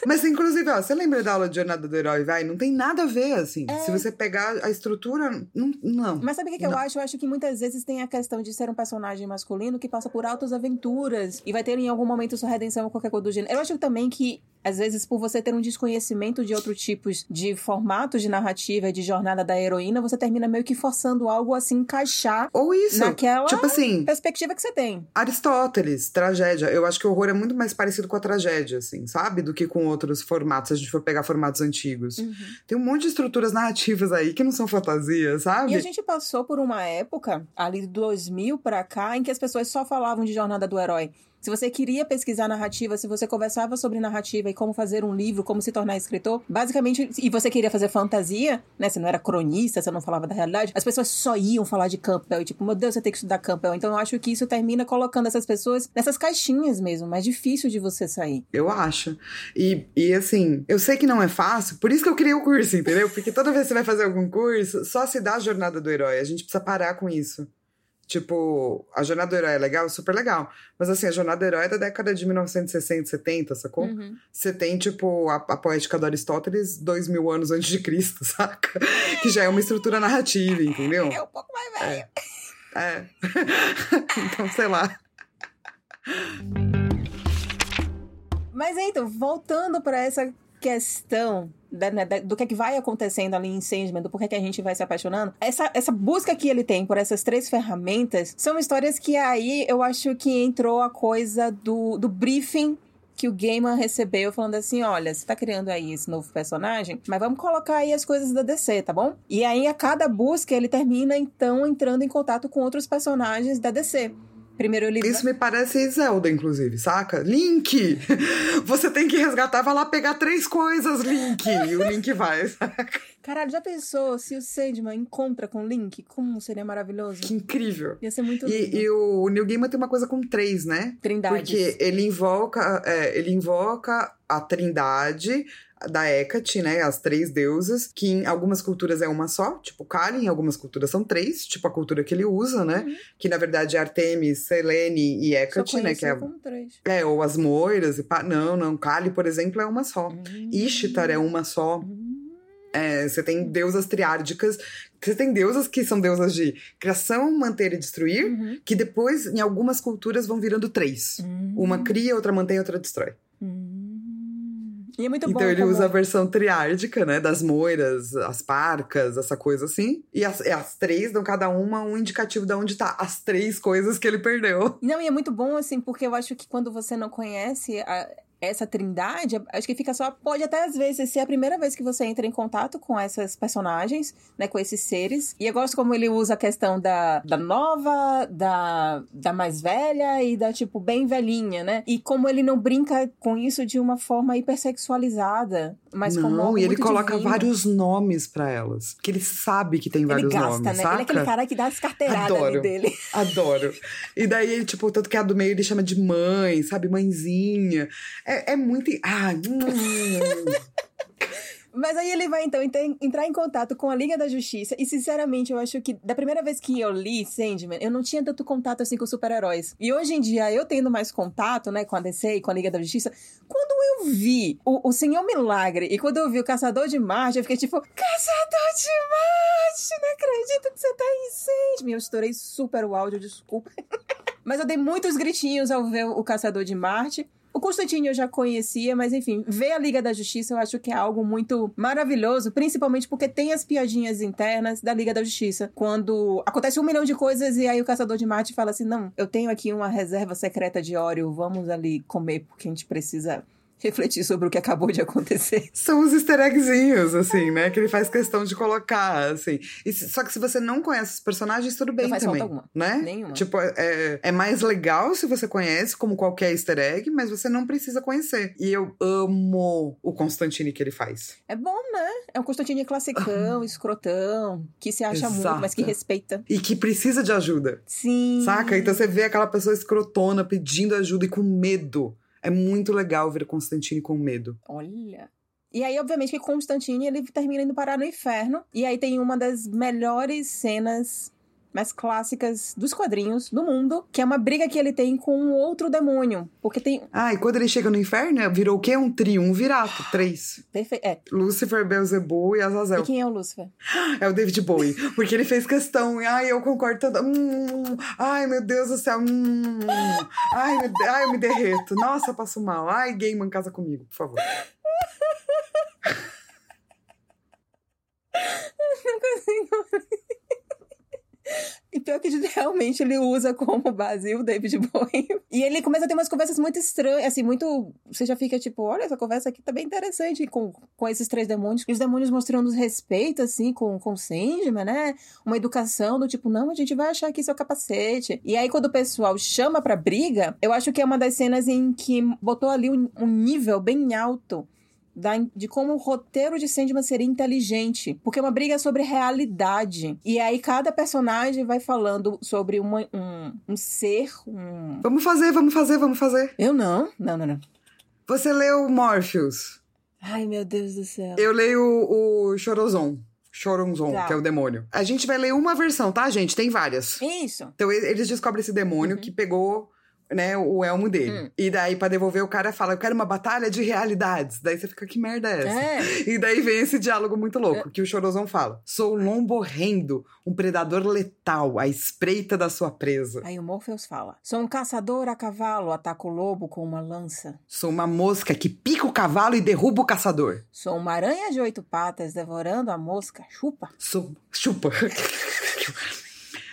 Mas, inclusive, ó, você lembra da aula de Jornada do Herói, vai? Não tem nada a ver, assim. É. Se você pegar a estrutura, não. não. Mas sabe o que, que eu acho? Eu acho que muitas vezes tem a questão de ser um personagem masculino que passa por altas aventuras e vai ter em algum momento sua redenção ou qualquer coisa do gênero. Eu acho também que às vezes, por você ter um desconhecimento de outros tipos de formatos de narrativa e de jornada da heroína, você termina meio que forçando algo a se encaixar Ou isso. naquela tipo assim, perspectiva que você tem. Aristóteles, tragédia. Eu acho que o horror é muito mais parecido com a tragédia, assim, sabe? Do que com outros formatos, se a gente for pegar formatos antigos. Uhum. Tem um monte de estruturas narrativas aí que não são fantasia, sabe? E a gente passou por uma época, ali de 2000 pra cá, em que as pessoas só falavam de jornada do herói. Se você queria pesquisar narrativa, se você conversava sobre narrativa e como fazer um livro, como se tornar escritor, basicamente, e você queria fazer fantasia, né? Você não era cronista, você não falava da realidade, as pessoas só iam falar de Campbell e tipo, meu Deus, você tem que estudar Campbell. Então eu acho que isso termina colocando essas pessoas nessas caixinhas mesmo, mais difícil de você sair. Eu acho. E, e assim, eu sei que não é fácil, por isso que eu criei o curso, entendeu? Porque toda vez que você vai fazer algum curso, só se dá a jornada do herói. A gente precisa parar com isso. Tipo, a Jornada do Herói é legal? Super legal. Mas assim, a Jornada do Herói é da década de 1960, 70, sacou? Uhum. Você tem, tipo, a, a, poética do Aristóteles dois mil anos antes de Cristo, saca? Que já é uma estrutura narrativa, entendeu? É um pouco mais velho. É. é. então, sei lá. Mas então, voltando para essa questão da, né, da, do que, é que vai acontecendo ali em Sandman, do porquê que a gente vai se apaixonando, essa, essa busca que ele tem por essas três ferramentas são histórias que aí eu acho que entrou a coisa do, do briefing que o Gaiman recebeu falando assim, olha, você tá criando aí esse novo personagem, mas vamos colocar aí as coisas da DC, tá bom? E aí a cada busca ele termina então entrando em contato com outros personagens da DC. Primeiro livro. Isso me parece Zelda, inclusive, saca? Link! Você tem que resgatar, vai lá pegar três coisas, Link! E o Link vai, saca? Caralho, já pensou se o Sandman encontra com o Link? Como seria maravilhoso? Que incrível! Ia ser muito lindo. E, e o Neil Gaiman tem uma coisa com três, né? Trindades. Porque ele invoca, é, ele invoca a trindade da Hecate, né? As três deusas, que em algumas culturas é uma só, tipo Kali, em algumas culturas são três, tipo a cultura que ele usa, né? Uhum. Que na verdade é Artemis, Selene e Hecate, né? Que é, como três. é, ou as moiras e pá. Não, não. Kali, por exemplo, é uma só. Uhum. Ishtar é uma só. Uhum. É, você tem deusas triárdicas. Você tem deusas que são deusas de criação, manter e destruir, Uhum. que depois, em algumas culturas, vão virando três. Hum. Uma cria, outra mantém, outra destrói. Hum. E é muito bom. então ele usa a versão triárdica, né? Das moiras, as parcas, essa coisa assim. E as, e as três dão cada uma um indicativo de onde tá as três coisas que ele perdeu. Não, e é muito bom, assim, porque eu acho que quando você não conhece a- essa trindade, acho que fica só. Pode até às vezes ser a primeira vez que você entra em contato com essas personagens, né? Com esses seres. E eu gosto como ele usa a questão da, da nova, da, da mais velha e da, tipo, bem velhinha, né? E como ele não brinca com isso de uma forma hipersexualizada, mas como Não, e ele coloca divino. vários nomes pra elas. Que ele sabe que tem Ele vários gasta, nomes, né? saca? Ele é aquele cara que dá as carteiradas ali Adoro. dele. Adoro. E daí, ele, tipo, tanto que a do meio ele chama de mãe, sabe? Mãezinha. É, é muito. Ai, hum. Mas aí ele vai, então, entrar em contato com a Liga da Justiça. E, sinceramente, eu acho que da primeira vez que eu li Sandman, eu não tinha tanto contato assim com super-heróis. E hoje em dia, eu tendo mais contato, né, com a DC e com a Liga da Justiça, quando eu vi o, o Senhor Milagre e quando eu vi o Caçador de Marte, eu fiquei tipo, Caçador de Marte! Não acredito que você tá em Sandman! Eu estourei super o áudio, desculpa. Mas eu dei muitos gritinhos ao ver o Caçador de Marte. O Constantine eu já conhecia, mas enfim, ver a Liga da Justiça eu acho que é algo muito maravilhoso, principalmente porque tem as piadinhas internas da Liga da Justiça. Quando acontece um milhão de coisas e aí o Caçador de Marte fala assim: não, eu tenho aqui uma reserva secreta de óleo, vamos ali comer porque a gente precisa refletir sobre o que acabou de acontecer. São os easter eggzinhos, assim, né? Que ele faz questão de colocar, assim. E só que se você não conhece os personagens, tudo bem Não faz também. falta alguma. Né? Nenhuma. Tipo, é, é mais legal se você conhece, como qualquer easter egg, mas você não precisa conhecer. E eu amo o Constantine que ele faz. É bom, né? É um Constantine classicão, escrotão, que se acha muito, Exato. mas que respeita. E que precisa de ajuda. Sim. Saca? Então você vê aquela pessoa escrotona pedindo ajuda e com medo. É muito legal ver Constantine com medo. Olha. E aí, obviamente, que Constantine ele termina indo parar no inferno. E aí tem uma das melhores cenas mais clássicas dos quadrinhos do mundo, que é uma briga que ele tem com um outro demônio. Porque tem. Ah, e quando ele chega no inferno, virou o quê? Um trio, um virato, três. Perfe... É. Lúcifer, Beelzebub e E Azazel. quem é o Lúcifer? É o David Bowie. Porque ele fez questão. Ai, eu concordo tanto. Hum, ai, meu Deus do céu. Hum, ai, meu ai, eu me derreto. Nossa, eu passo mal. Ai, Gayman, casa comigo, por favor. E pior que realmente ele usa como base o David Bowie. E ele começa a ter umas conversas muito estranhas, assim, muito. Você já fica tipo, olha, essa conversa aqui tá bem interessante com, com esses três demônios. E os demônios mostrando respeito, assim, com, com Sandman, né? Uma educação do tipo, não, a gente vai achar aqui seu capacete. E aí, quando o pessoal chama pra briga, eu acho que é uma das cenas em que botou ali um, um nível bem alto da- de como o roteiro de Sandman seria inteligente. Porque é uma briga sobre realidade. E aí cada personagem vai falando sobre uma- um, um ser, um... Vamos fazer, vamos fazer, vamos fazer. Eu não. Não, não, não. Você leu Morpheus. Ai, meu Deus do céu. Eu leio o Chorozon. Choronzon, Tá. que é o demônio. A gente vai ler uma versão, tá, gente? Tem várias. Isso. Então eles descobrem esse demônio Uhum. que pegou, né, o elmo dele. Hum. E daí, pra devolver, o cara fala: Eu quero uma batalha de realidades. Daí você fica: Que merda é essa? É. E daí vem esse diálogo muito louco, que o Chorozão fala: Sou um lombo horrendo, um predador letal, à espreita da sua presa. Aí o Morpheus fala: Sou um caçador a cavalo, ataco o lobo com uma lança. Sou uma mosca que pica o cavalo e derruba o caçador. Sou uma aranha de oito patas devorando a mosca. Chupa. Sou. Chupa.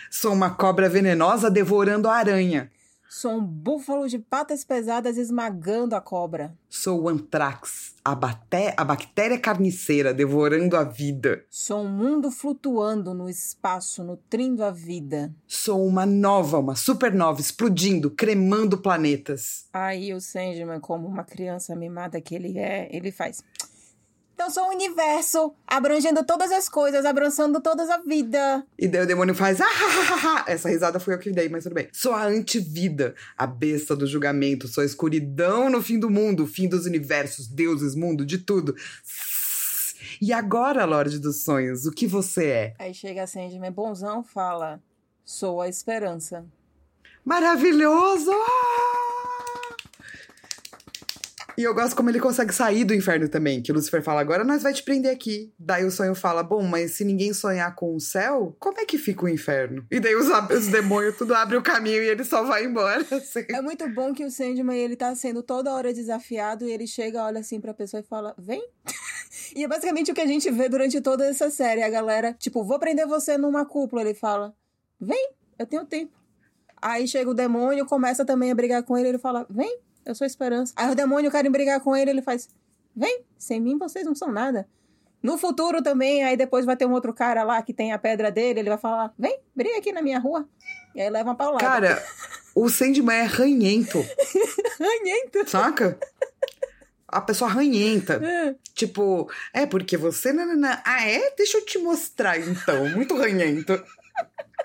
Sou uma cobra venenosa devorando a aranha. Sou um búfalo de patas pesadas esmagando a cobra. Sou o antrax, a, baté- a bactéria carniceira devorando a vida. Sou um mundo flutuando no espaço, nutrindo a vida. Sou uma nova, uma supernova explodindo, cremando planetas. Aí o Sandman, como uma criança mimada que ele é, ele faz. Então sou um universo, abrangendo todas as coisas, abraçando toda a vida. E daí o demônio faz. "Ah, ha, ha, ha, ha." Essa risada foi eu que dei, mas tudo bem. Sou a antivida, a besta do julgamento. Sou a escuridão no fim do mundo, fim dos universos, deuses, mundo, de tudo. E agora, Lorde dos Sonhos, o que você é? Aí chega Sandman bonzão, fala: Sou a esperança. Maravilhoso! E eu gosto como ele consegue sair do inferno também. Que Lucifer fala, agora nós vai te prender aqui. Daí o sonho fala, bom, mas se ninguém sonhar com o céu, como é que fica o inferno? E daí os, os demônios tudo abre o caminho e ele só vai embora. Assim. É muito bom que o Sandman, ele tá sendo toda hora desafiado e ele chega, olha assim pra pessoa e fala, vem. e é basicamente o que a gente vê durante toda essa série. A galera, tipo, vou prender você numa cúpula. Ele fala, vem, eu tenho tempo. Aí chega o demônio, começa também a brigar com ele, ele fala, vem, eu sou esperança. Aí o demônio quer brigar com ele, ele faz, vem, sem mim vocês não são nada. No futuro também, aí depois vai ter um outro cara lá que tem a pedra dele, ele vai falar, vem, briga aqui na minha rua. E aí leva uma paulada. Cara, o Sandman é ranhento. ranhento. Saca? A pessoa ranhenta. tipo, é porque você. Não. Ah, é? Deixa eu te mostrar então. Muito ranhento.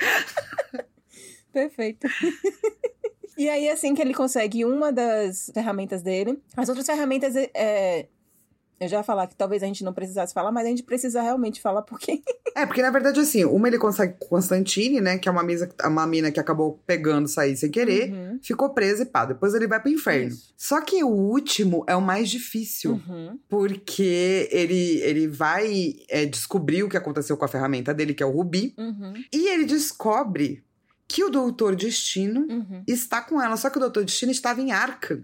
Perfeito. e aí, assim que ele consegue uma das ferramentas dele, as outras ferramentas é, eu já ia falar que talvez a gente não precisasse falar, mas a gente precisa realmente falar porque. é, porque na verdade, assim, uma ele consegue com Constantine, né? Que é uma, mesa, uma mina que acabou pegando sair sem querer, uhum. ficou presa e pá. Depois ele vai pro inferno. Isso. Só que o último é o mais difícil, uhum. porque ele, ele vai é, descobrir o que aconteceu com a ferramenta dele, que é o Rubi, uhum. e ele descobre que o Doutor Destino uhum. está com ela. Só que o Doutor Destino estava em Arkham.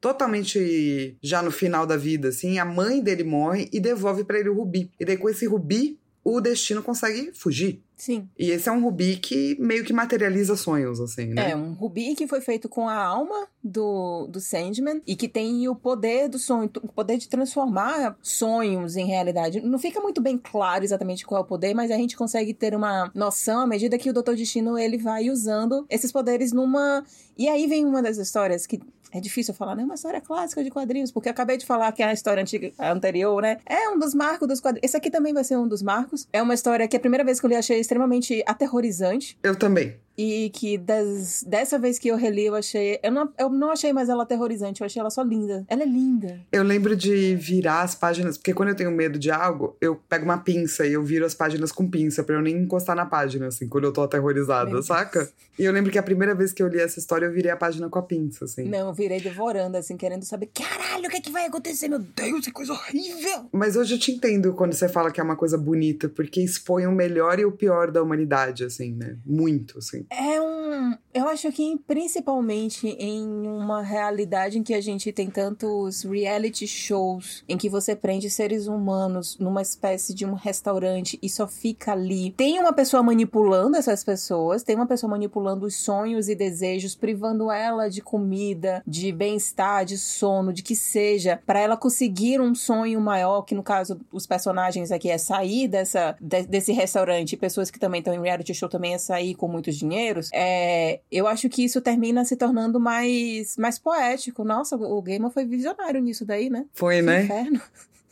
Totalmente já no final da vida, assim. A mãe dele morre e devolve para ele o Rubi. E daí, com esse Rubi, o Destino consegue fugir. Sim. E esse é um rubi que meio que materializa sonhos, assim, né? É, um rubi que foi feito com a alma do, do Sandman e que tem o poder do sonho, o poder de transformar sonhos em realidade. Não fica muito bem claro exatamente qual é o poder, mas a gente consegue ter uma noção à medida que o Doutor Destino ele vai usando esses poderes numa. E aí vem uma das histórias que é difícil falar, né? É uma história clássica de quadrinhos, porque eu acabei de falar que a história antiga, a anterior, né? É um dos marcos dos quadrinhos. Esse aqui também vai ser um dos marcos. É uma história que a primeira vez que eu li achei extremamente aterrorizante. Eu também. E que das, dessa vez que eu reli, eu achei. Eu não, eu não achei mais ela aterrorizante, eu achei ela só linda. Ela é linda. Eu lembro de virar as páginas, porque quando eu tenho medo de algo, eu pego uma pinça e eu viro as páginas com pinça, pra eu nem encostar na página, assim, quando eu tô aterrorizada, Meu saca? Deus. E eu lembro que a primeira vez que eu li essa história, eu virei a página com a pinça, assim. Não, eu virei devorando, assim, querendo saber, caralho, o que, é que vai acontecer? Meu Deus, que coisa horrível! Mas hoje eu te entendo quando você fala que é uma coisa bonita, porque expõe o melhor e o pior da humanidade, assim, né? Muito, assim. É um eu acho que principalmente em uma realidade em que a gente tem tantos reality shows em que você prende seres humanos numa espécie de um restaurante e só fica ali. Tem uma pessoa manipulando essas pessoas, tem uma pessoa manipulando os sonhos e desejos, privando ela de comida, de bem-estar, de sono, de que seja, para ela conseguir um sonho maior, que no caso os personagens aqui é sair dessa de, desse restaurante, pessoas que também estão em reality show também é sair com muitos dinheiros. É, eu acho que isso termina se tornando mais, mais poético. Nossa, o Gamer foi visionário nisso daí, né? Foi, né? Inferno.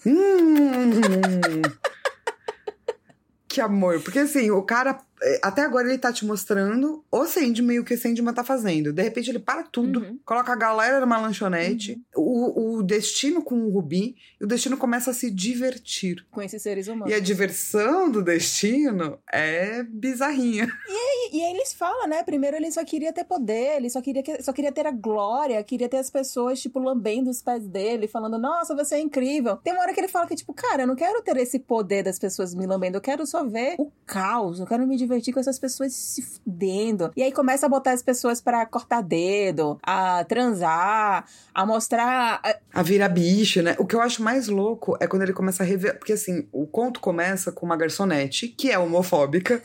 Hum, que amor. Porque assim, o cara é, até agora ele tá te mostrando o Sandman e o que o Sandman tá fazendo. De repente ele para tudo, uhum. coloca a galera numa lanchonete, uhum. o, o destino com o Rubi, e o destino começa a se divertir. Com esses seres humanos. E a diversão do destino é bizarrinha. E aí, e aí eles falam, né? Primeiro ele só queria ter poder, ele só queria, só queria ter a glória, queria ter as pessoas, tipo, lambendo os pés dele, falando, nossa, você é incrível. Tem uma hora que ele fala que, tipo, cara, eu não quero ter esse poder das pessoas me lambendo, eu quero só ver o caos, eu quero me divertir com essas pessoas se fudendo. E aí começa a botar as pessoas para cortar dedo, a transar, a mostrar. A... a virar bicho, né? O que eu acho mais louco é quando ele começa a rever. Porque assim, o conto começa com uma garçonete que é homofóbica.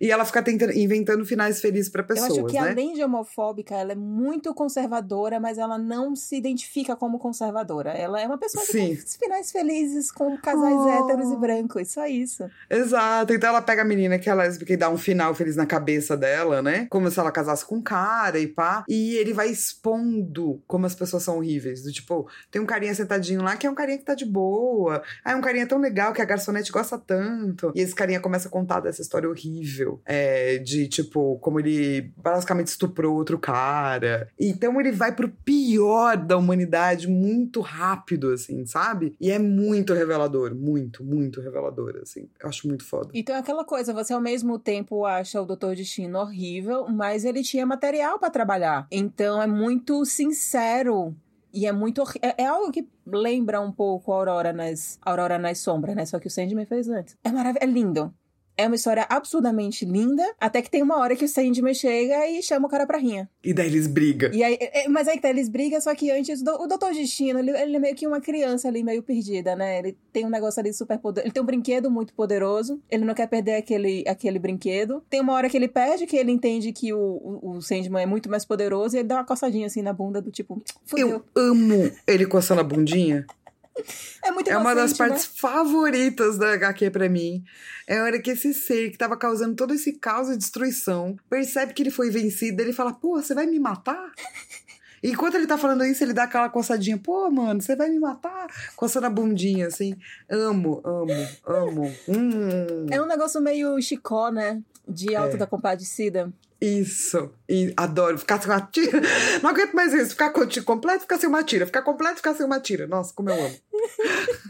E ela fica tentando, inventando finais felizes para pessoas. Eu acho que né? além de homofóbica, ela é muito conservadora, mas ela não se identifica como conservadora. Ela é uma pessoa Sim. que tem finais felizes com casais oh. héteros e brancos, só isso. Exato. Então ela pega a menina que é lésbica e dá um final feliz na cabeça dela, né? Como se ela casasse com um cara e pá. E ele vai expondo como as pessoas são horríveis. Do tipo, tem um carinha sentadinho lá que é um carinha que tá de boa. Ah, é um carinha tão legal que a garçonete gosta tanto. E esse carinha começa a contar dessa história horrível é, de tipo, como ele basicamente estuprou outro cara. Então ele vai pro pior da humanidade muito rápido, assim, sabe? E é muito revelador, muito, muito revelador, assim. Eu acho muito foda. Então é aquela coisa, você ao mesmo tempo acha o Doutor Destino horrível, mas ele tinha material para trabalhar. Então é muito sincero E é muito. É, é algo que lembra um pouco a Aurora nas, Aurora nas Sombras, né? Só que o Sandman fez antes. É maravilhoso. É lindo. É uma história absurdamente linda, até que tem uma hora que o Sandman chega e chama o cara pra rinha. E daí eles brigam. E aí, é- é- mas aí que tá, eles brigam, só que antes, do- o Doutor Destino, ele, ele é meio que uma criança ali, meio perdida, né? Ele tem um negócio ali super poderoso. Ele tem um brinquedo muito poderoso, ele não quer perder aquele, aquele brinquedo. Tem uma hora que ele perde, que ele entende que o, o, o Sandman é muito mais poderoso, e ele dá uma coçadinha assim na bunda do tipo, fudeu. Eu amo ele coçando a bundinha. É muito É uma das né? partes favoritas da HQ pra mim. É a hora que esse ser que tava causando todo esse caos e destruição percebe que ele foi vencido, ele fala: Pô, você vai me matar? Enquanto ele tá falando isso, ele dá aquela coçadinha. Pô, mano, você vai me matar? Coçando a bundinha, assim. Amo, amo, amo. Hum. É um negócio meio chicó, né? De alto É. da compadecida. Isso. E adoro ficar sem uma tira. Não aguento mais isso. Ficar com- completo, ficar sem uma tira. Ficar completo, ficar sem uma tira. Nossa, como eu amo.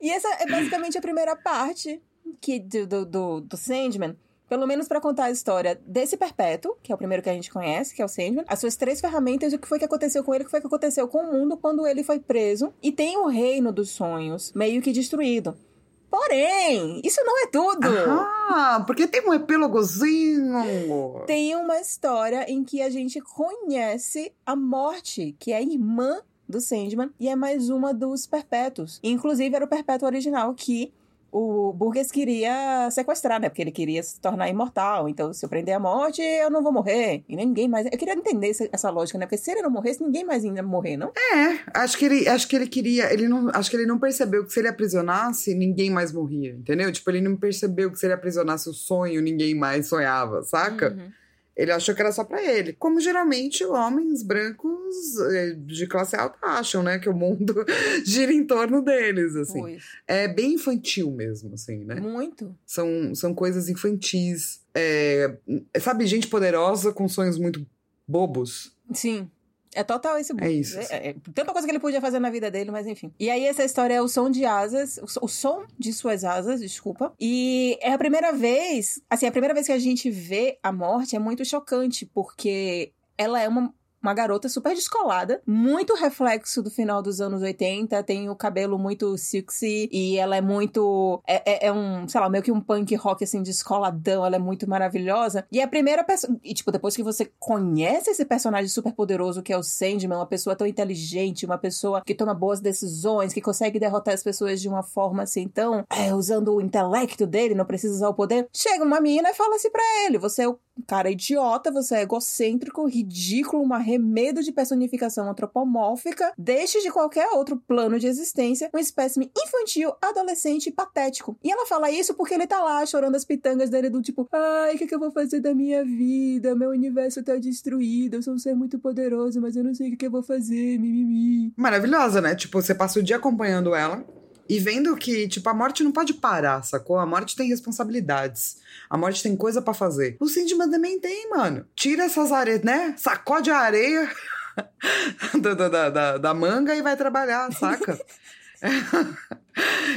E essa é basicamente a primeira parte que, do, do, do, do Sandman. Pelo menos pra contar a história desse Perpétuo, que é o primeiro que a gente conhece, que é o Sandman, as suas três ferramentas, o que foi que aconteceu com ele, o que foi que aconteceu com o mundo quando ele foi preso. E tem o reino dos sonhos meio que destruído. Porém, isso não é tudo! Ah, porque tem um epílogozinho. Tem uma história em que a gente conhece a morte, que é a irmã do Sandman, e é mais uma dos perpétuos. Inclusive, era o perpétuo original que o Burgess queria sequestrar, né? Porque ele queria se tornar imortal. Então, se eu prender a morte, eu não vou morrer. E ninguém mais. Eu queria entender essa, essa lógica, né? Porque se ele não morresse, ninguém mais ia morrer, não? É, acho que ele, acho que ele queria, ele não, acho que ele não percebeu que se ele aprisionasse, ninguém mais morria, entendeu? Tipo, ele não percebeu que se ele aprisionasse o sonho, ninguém mais sonhava, saca? Uhum. Ele achou que era só pra ele. Como geralmente homens brancos eh, de classe alta acham, né? Que o mundo gira em torno deles, assim. Pois. É bem infantil mesmo, assim, né? Muito. São, são coisas infantis. É, sabe, gente poderosa com sonhos muito bobos. Sim. É total esse É isso. É, é, tanta coisa que ele podia fazer na vida dele, mas enfim. E aí, essa história é o som de asas, o som de suas asas, desculpa. E é a primeira vez, assim, a primeira vez que a gente vê a morte é muito chocante, porque ela é uma. Uma garota super descolada, muito reflexo do final dos anos 80, tem o cabelo muito sexy e ela é muito. É, é- é um, sei lá, meio que um punk rock assim, descoladão, ela é muito maravilhosa. E a primeira pessoa. E, tipo, depois que você conhece esse personagem super poderoso que é o Sandman, uma pessoa tão inteligente, uma pessoa que toma boas decisões, que consegue derrotar as pessoas de uma forma assim, tão. é, usando o intelecto dele, não precisa usar o poder. Chega uma menina e fala assim pra ele: você é o cara idiota, você é egocêntrico, ridículo, um arremedo de personificação antropomórfica, deixe de qualquer outro plano de existência um espécime infantil, adolescente e patético. E ela fala isso porque ele tá lá chorando as pitangas dele do tipo, ai, o que, que eu vou fazer da minha vida? Meu universo tá destruído, eu sou um ser muito poderoso, mas eu não sei o que, que eu vou fazer, mimimi. Maravilhosa, né? Tipo, você passa o dia acompanhando ela e vendo que, tipo, a morte não pode parar, sacou? A morte tem responsabilidades. A morte tem coisa pra fazer. O Sandman também tem, mano. Tira essas areias, né? Sacode a areia da, da- da- da manga e vai trabalhar, saca?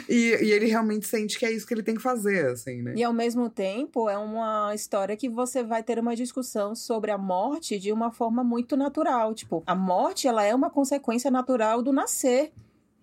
e, e ele realmente sente que é isso que ele tem que fazer, assim, né? E ao mesmo tempo, é uma história que você vai ter uma discussão sobre a morte de uma forma muito natural. Tipo, a morte, ela é uma consequência natural do nascer.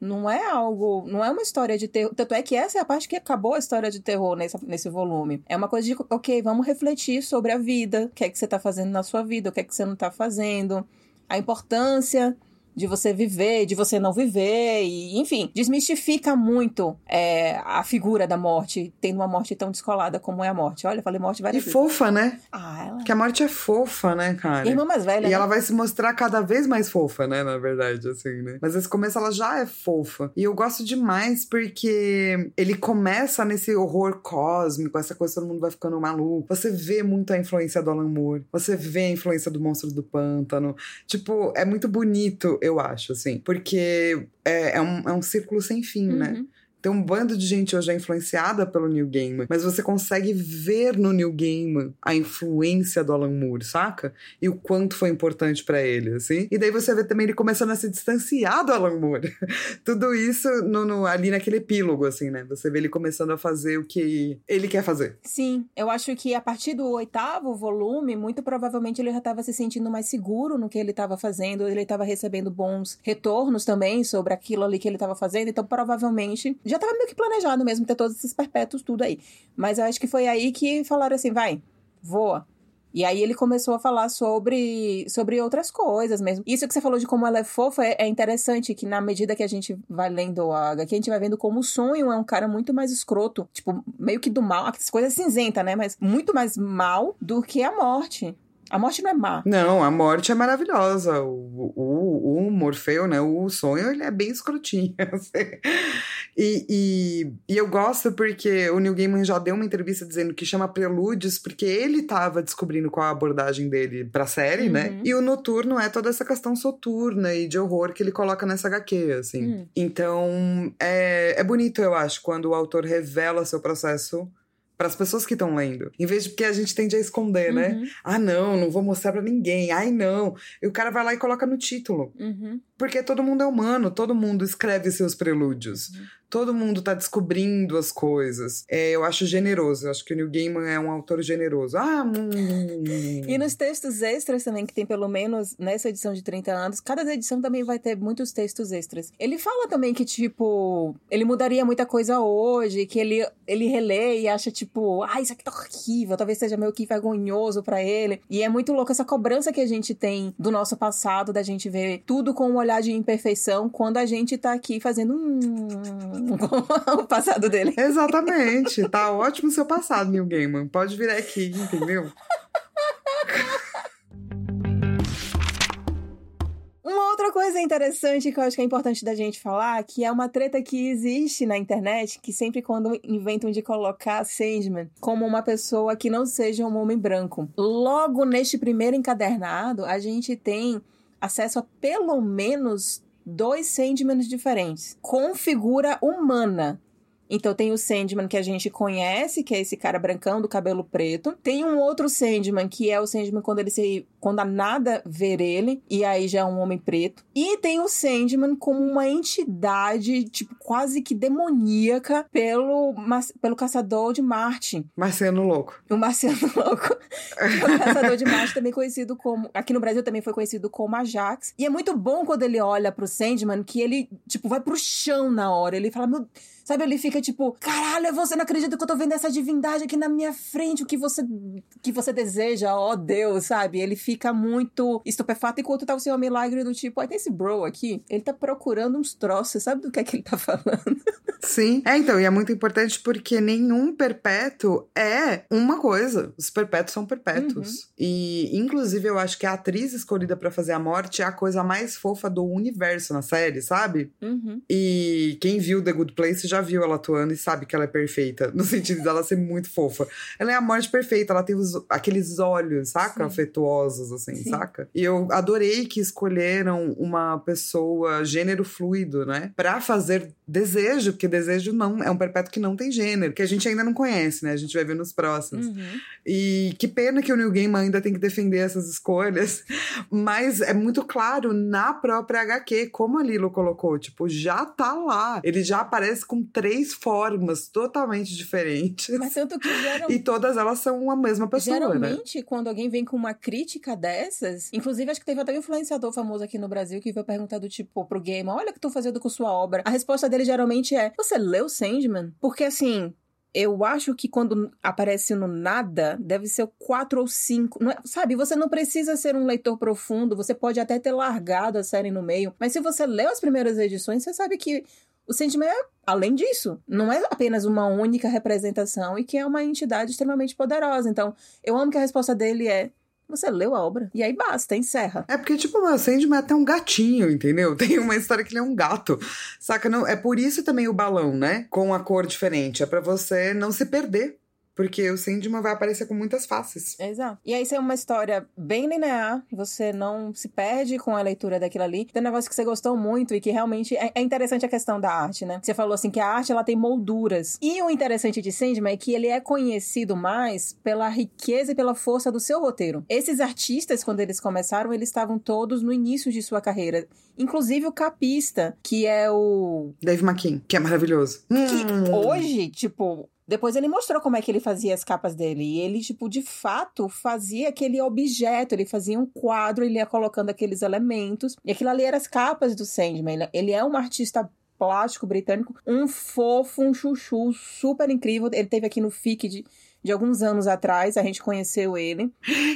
Não é algo. Não é uma história de terror. Tanto é que essa é a parte que acabou a história de terror nesse, nesse volume. É uma coisa de, ok, vamos refletir sobre a vida. O que é que você tá fazendo na sua vida, o que é que você não tá fazendo. A importância de você viver, de você não viver, e enfim, desmistifica muito é, a figura da morte, tendo uma morte tão descolada como é a morte. Olha, eu falei morte E várias vezes. fofa, né? Ah, ela. Que a morte é fofa, né, cara? E irmã mais velha. E né? ela vai se mostrar cada vez mais fofa, né? Na verdade, assim, né? Mas nesse começo ela já é fofa. E eu gosto demais porque ele começa nesse horror cósmico, essa coisa todo mundo vai ficando maluco. Você vê muito a influência do Alan Moore. Você vê a influência do Monstro do Pântano. Tipo, é muito bonito, eu acho, assim. Porque é, é um, é um círculo sem fim, né? Tem um bando de gente hoje é influenciada pelo Neil Gaiman, mas você consegue ver no Neil Gaiman a influência do Alan Moore, saca? E o quanto foi importante para ele, assim. E daí você vê também ele começando a se distanciar do Alan Moore. Tudo isso no, no, ali naquele epílogo, assim, né? Você vê ele começando a fazer o que ele quer fazer. Sim, eu acho que a partir do oitavo volume, muito provavelmente ele já estava se sentindo mais seguro no que ele estava fazendo, ele estava recebendo bons retornos também sobre aquilo ali que ele estava fazendo, então provavelmente já estava meio que planejado mesmo ter todos esses perpétuos, tudo aí. Mas eu acho que foi aí que falaram assim: vai, voa. E aí ele começou a falar sobre, sobre outras coisas mesmo. Isso que você falou de como ela é fofa é, é interessante, que na medida que a gente vai lendo a HQ, a gente vai vendo como o sonho é um cara muito mais escroto. Tipo, meio que do mal, as coisas cinzenta, né? Mas muito mais mal do que a morte. A morte não é má. Não, a morte é maravilhosa. O, o, o Morfeu, né? O sonho, ele é bem escrotinho. Assim. E, e, e, eu gosto porque o Neil Gaiman já deu uma entrevista dizendo que chama Prelúdios porque ele tava descobrindo qual a abordagem dele pra série, né? uhum. né? E o Noturno é toda essa questão soturna e de horror que ele coloca nessa HQ, assim. Uhum. Então, é, é bonito, eu acho, quando o autor revela seu processo para as pessoas que estão lendo. Em vez de que a gente tende a esconder, né? uhum. né? Ah, não, não vou mostrar para ninguém. Ai, não. E o cara vai lá e coloca no título. Uhum. Porque todo mundo é humano, todo mundo escreve seus prelúdios. Uhum todo mundo tá descobrindo as coisas. É, eu acho generoso. Eu acho que o Neil Gaiman é um autor generoso. Ah, hum, hum, hum. E nos textos extras também, que tem pelo menos nessa edição de 30 anos, cada edição também vai ter muitos textos extras. Ele fala também que, tipo, ele mudaria muita coisa hoje, que ele, ele relê e acha, tipo, ah, isso aqui tá horrível, talvez seja meio que vergonhoso para ele. E é muito louco essa cobrança que a gente tem do nosso passado, da gente ver tudo com um olhar de imperfeição, quando a gente tá aqui fazendo um o passado dele. Exatamente. Tá ótimo o seu passado, Neil Gaiman. Pode vir aqui, entendeu? Uma outra coisa interessante que eu acho que é importante da gente falar, que é uma treta que existe na internet, que sempre quando inventam de colocar Sandman como uma pessoa que não seja um homem branco. Logo neste primeiro encadernado, a gente tem acesso a pelo menos dois Sandmans diferentes, com figura humana. Então tem o Sandman que a gente conhece, que é esse cara brancão do cabelo preto. Tem um outro Sandman, que é o Sandman quando ele se. quando a nada ver ele, e aí já é um homem preto. E tem o Sandman como uma entidade, tipo, quase que demoníaca pelo, pelo caçador de Marte. Marciano Louco. O Marciano Louco. o caçador de Marte, também conhecido como. Aqui no Brasil também foi conhecido como Ajax. E é muito bom quando ele olha pro Sandman que ele, tipo, vai pro chão na hora. Ele fala, meu Sabe, ele fica tipo, caralho, você não acredita que eu tô vendo essa divindade aqui na minha frente, o que você que você deseja, ó oh, Deus, sabe? Ele fica muito estupefato enquanto tá o seu milagre do tipo, aí tem esse bro aqui, ele tá procurando uns troços, sabe do que é que ele tá falando? Sim, é então, e é muito importante porque nenhum perpétuo é uma coisa. Os perpétuos são perpétuos. Uhum. E, inclusive, eu acho que a atriz escolhida para fazer a morte é a coisa mais fofa do universo na série, sabe? Uhum. E quem viu The Good Place já viu ela atuando e sabe que ela é perfeita, no sentido dela ser muito fofa. Ela é a morte perfeita, ela tem os, aqueles olhos, saca? Sim. Afetuosos, assim, Sim. saca? E eu adorei que escolheram uma pessoa gênero fluido, né? Pra fazer desejo, porque desejo não é um perpétuo que não tem gênero, que a gente ainda não conhece, né? A gente vai ver nos próximos. Uhum. E que pena que o New Gaiman ainda tem que defender essas escolhas, mas é muito claro na própria HQ, como a Lilo colocou, tipo, já tá lá. Ele já aparece com três formas totalmente diferentes. Mas tanto que geral... E todas elas são a mesma pessoa, né? Geralmente, né? quando alguém vem com uma crítica dessas, inclusive acho que teve até um influenciador famoso aqui no Brasil que veio perguntar do tipo pro Game, olha o que tô fazendo com sua obra. A resposta dele geralmente é, você leu Sandman? Porque assim, eu acho que quando aparece no nada, deve ser o 4 ou 5. É, sabe, você não precisa ser um leitor profundo, você pode até ter largado a série no meio, mas se você leu as primeiras edições, você sabe que o Sandman é além disso. Não é apenas uma única representação e que é uma entidade extremamente poderosa. Então, eu amo que a resposta dele é: você leu a obra. E aí basta, encerra. É porque, tipo, o Sandman é até um gatinho, entendeu? Tem uma história que ele é um gato. Saca? Não, é por isso também o balão, né? Com a cor diferente. É para você não se perder Porque o Sandman vai aparecer com muitas faces. Exato. E aí isso é uma história bem linear, você não se perde com a leitura daquilo ali. Tem um negócio que você gostou muito e que realmente é, é interessante a questão da arte, né? Você falou assim que a arte ela tem molduras. E o interessante de Sandman é que ele é conhecido mais pela riqueza e pela força do seu roteiro. Esses artistas, quando eles começaram, eles estavam todos no início de sua carreira. Inclusive o capista, que é o. Dave McKean, que é maravilhoso. Que Hum. hoje, tipo. Depois ele mostrou como é que ele fazia as capas dele. E ele, tipo, de fato, fazia aquele objeto. Ele fazia um quadro, ele ia colocando aqueles elementos. E aquilo ali eram as capas do Sandman. Ele- é um artista plástico britânico, um fofo, um chuchu, super incrível. Ele teve aqui no FIC de, de alguns anos atrás, a gente conheceu ele.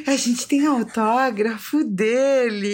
A gente tem autógrafo dele.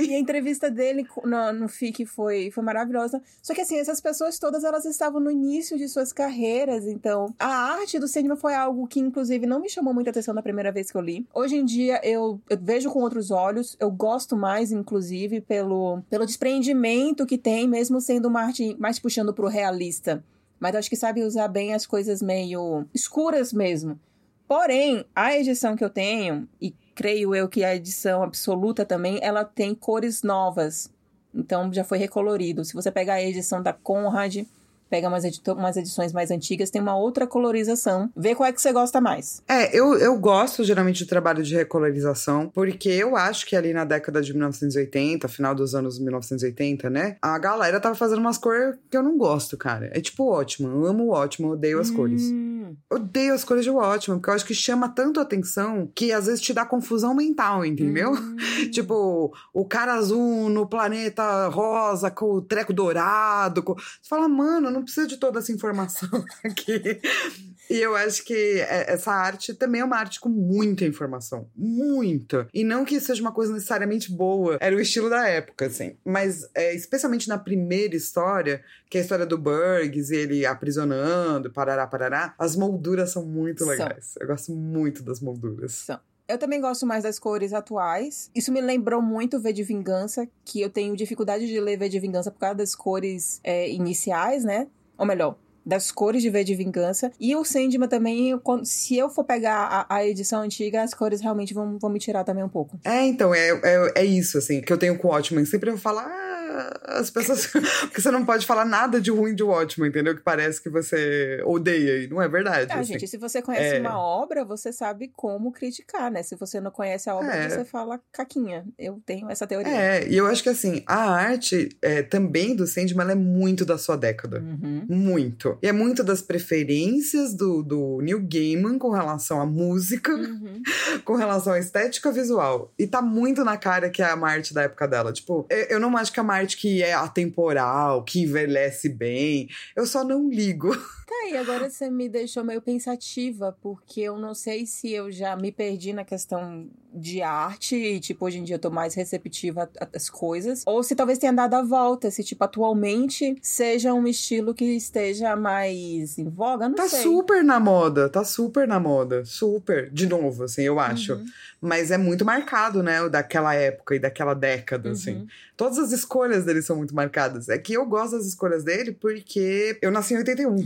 E a entrevista dele no, no FIC foi, foi maravilhosa. Só que assim, essas pessoas todas elas estavam no início de suas carreiras, então a arte do cinema foi algo que inclusive não me chamou muita atenção da primeira vez que eu li. Hoje em dia eu, eu vejo com outros olhos, eu gosto mais inclusive pelo, pelo desprendimento que tem, mesmo sendo uma arte mais puxando pro realista. Mas acho que sabe usar bem as coisas meio escuras mesmo. Porém, a edição que eu tenho, e creio eu que a edição absoluta também, ela tem cores novas. Então já foi recolorido. Se você pegar a edição da Conrad, pega umas, umas edições mais antigas, tem uma outra colorização. Vê qual é que você gosta mais. É, eu, eu gosto geralmente do trabalho de recolorização, porque eu acho que ali na década de 1980, final dos anos 1980, né? A galera tava fazendo umas cores que eu não gosto, cara. É tipo ótimo, eu amo o ótimo, odeio as cores. Hum, Odeio as cores de ótimo, porque eu acho que chama tanto atenção que às vezes te dá confusão mental, entendeu? hum. Tipo, o cara azul no planeta rosa com o treco dourado. com- Você fala, mano, não precisa de toda essa informação aqui. E eu acho que é- essa arte também é uma arte com muita informação. Muita. E não que seja uma coisa necessariamente boa. Era o estilo da época, assim. Mas, é, especialmente na primeira história, que é a história do Burgs e ele aprisionando, parará, parará, as molduras são muito São. legais. Eu gosto muito das molduras. São. Eu também gosto mais das cores atuais. Isso me lembrou muito V de Vingança, que eu tenho dificuldade de ler V de Vingança por causa das cores é, iniciais, né? Ou melhor, das cores de V de Vingança. E o Sandman também, se eu for pegar a, a edição antiga, as cores realmente vão, vão me tirar também um pouco. É, então, é, é, é isso, assim, que eu tenho com o Watchmen. Sempre eu falo, ah, as pessoas. Porque você não pode falar nada de ruim de Watchmen, entendeu? Que parece que você odeia, e não é verdade. Ah, assim. gente, se você conhece É. uma obra, você sabe como criticar, né? Se você não conhece a obra, É. você fala caquinha. Eu tenho essa teoria. É, e eu acho que assim, a arte é, também do Sandman é muito da sua década. Uhum. Muito. E é muito das preferências do, do Neil Gaiman com relação à música, Uhum. com relação à estética visual. E tá muito na cara que é uma arte da época dela. Tipo, eu, eu não acho que é uma que é atemporal, que envelhece bem. Eu só não ligo. Tá aí, agora você me deixou meio pensativa, porque eu não sei se eu já me perdi na questão de arte e, tipo, hoje em dia eu tô mais receptiva às coisas, ou se talvez tenha dado a volta, se, tipo, atualmente seja um estilo que esteja mais em voga, não Tá sei. super na moda, tá super na moda. Super. De novo, assim, eu acho. Uhum, Mas é muito marcado, né? o Daquela época e daquela década, assim. uhum. Todas as escolhas dele são muito marcadas. É que eu gosto das escolhas dele porque eu nasci em 81.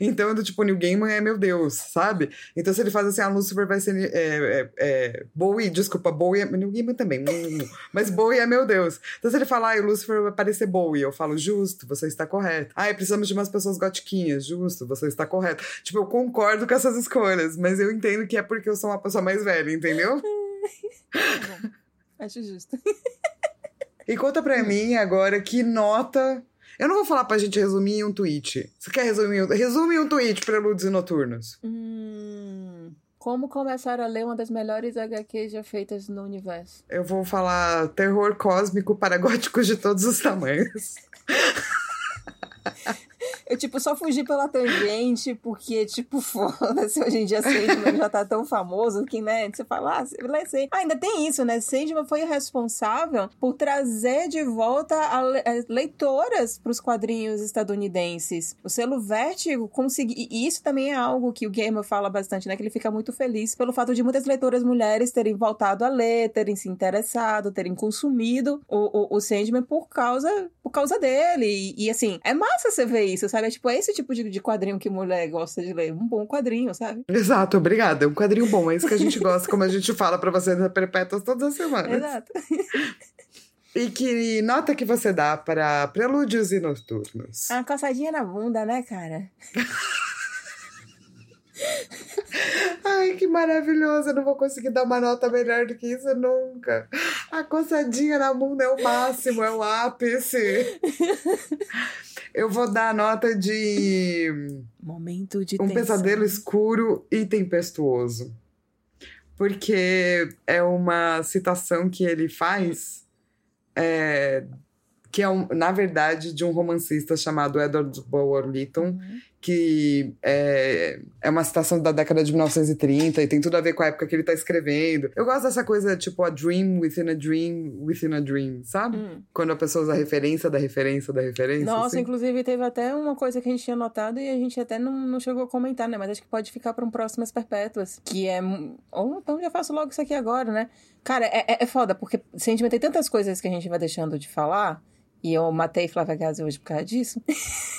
Então, do tipo, New Gaiman é meu Deus, sabe? Então, se ele faz assim, a Lucifer vai ser. É, é, Bowie, desculpa, Bowie é. New Gaiman também. hum, Mas Bowie é meu Deus. Então, se ele falar, ah, o Lucifer vai parecer Bowie, eu falo, justo, você está correto. Ah, precisamos de umas pessoas gotiquinhas, justo, você está correto. Tipo, eu concordo com essas escolhas, mas eu entendo que é porque eu sou uma pessoa mais velha, entendeu? Tá bom. Acho justo. E conta pra mim agora que nota. Eu não vou falar pra gente resumir em um tweet. Você quer resumir? um- Resume em um tweet Preludes e Noturnos. Hum, como começar a ler uma das melhores HQs já feitas no universo? Eu vou falar terror cósmico para góticos de todos os tamanhos. Eu, tipo, só fugi pela tangente, porque, tipo, foda-se, hoje em dia Sandman já tá tão famoso que, né, você fala, ah, Sandman. Ah, ainda tem isso, né? Sandman foi responsável por trazer de volta a le- as leitoras pros quadrinhos estadunidenses. O selo Vértigo conseguiu... E isso também é algo que o Gamer fala bastante, né? Que ele fica muito feliz pelo fato de muitas leitoras mulheres terem voltado a ler, terem se interessado, terem consumido o, o, o Sandman por causa, por causa dele. E, e, assim, é massa você ver isso, sabe? Sabe? É tipo, é esse tipo de, de quadrinho que mulher gosta de ler. Um bom quadrinho, sabe? Exato, obrigada. É um quadrinho bom. É isso que a gente gosta, como a gente fala pra vocês na Perpétuas todas as semanas. Exato. E que nota que você dá para Prelúdios e Noturnos? A coçadinha na bunda, né, cara? Ai, que maravilhoso. Eu não vou conseguir dar uma nota melhor do que isso nunca. A coçadinha na bunda é o máximo, é o ápice. Eu vou dar a nota de Momento de um tensão. pesadelo escuro e tempestuoso. Porque é uma citação que ele faz, é, que é, um- na verdade, de um romancista chamado Edward Bulwer Lytton, Uhum. Que é, é uma citação da década de 1930 e tem tudo a ver com a época que ele tá escrevendo. Eu gosto dessa coisa, tipo, a dream within a dream within a dream, sabe? Hum. Quando a pessoa usa referência da referência da referência. Nossa, assim. inclusive teve até uma coisa que a gente tinha notado e a gente até não, não chegou a comentar, né? Mas acho que pode ficar para um próximas perpétuas. Que é. Ou então já faço logo isso aqui agora, né? Cara, é, é- é foda, porque se a gente ter tantas coisas que a gente vai deixando de falar. E eu matei Flávia Gazi hoje por causa disso.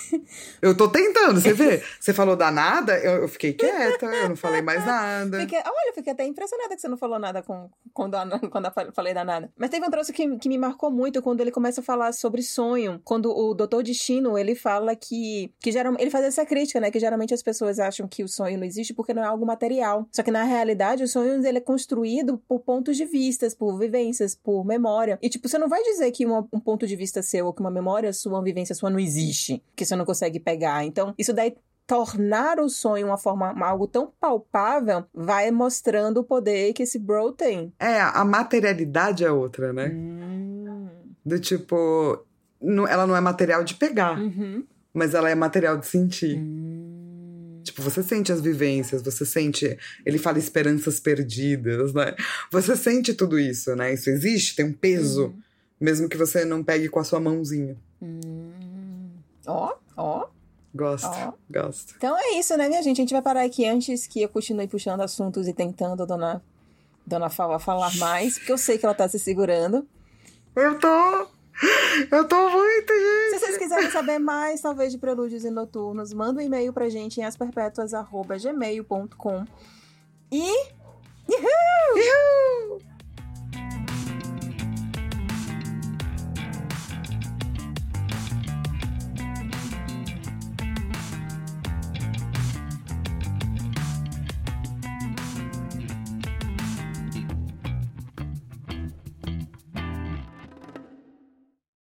Eu tô tentando, você vê? Você falou danada, eu, eu fiquei quieta, eu não falei mais nada. Fiquei, olha, eu fiquei até impressionada que você não falou nada com, quando, quando eu falei da nada. Mas teve um troço que, que me marcou muito quando ele começa a falar sobre sonho. Quando o Doutor Destino, ele fala que, que geralmente, ele faz essa crítica, né? Que geralmente as pessoas acham que o sonho não existe porque não é algo material. Só que na realidade, o sonho ele é construído por pontos de vistas, por vivências, por memória. E tipo, você não vai dizer que uma- um ponto de vista seu ou que uma memória sua, uma vivência sua não existe, que você não consegue pegar. Então, isso daí tornar o sonho uma forma algo tão palpável vai mostrando o poder que esse bro tem. É, a materialidade é outra, né? Hum. Do tipo, não- ela não é material de pegar, Uhum. mas ela é material de sentir. Hum. Tipo, você sente as vivências, você sente. Ele fala esperanças perdidas, né? Você sente tudo isso, né? Isso existe, tem um peso, Uhum. Mesmo que você não pegue com a sua mãozinha. Hum. Ó, ó. Gosto, Ó. gosto. Então é isso, né, minha gente? A gente vai parar aqui antes que eu continue puxando assuntos e tentando a dona, dona Fala falar mais, porque eu sei que ela tá se segurando. Eu tô. Eu tô muito, gente. Se vocês quiserem saber mais, talvez, de prelúdios e noturnos, manda um e-mail pra gente em asperpetuas.gmail.com. E. Uhul!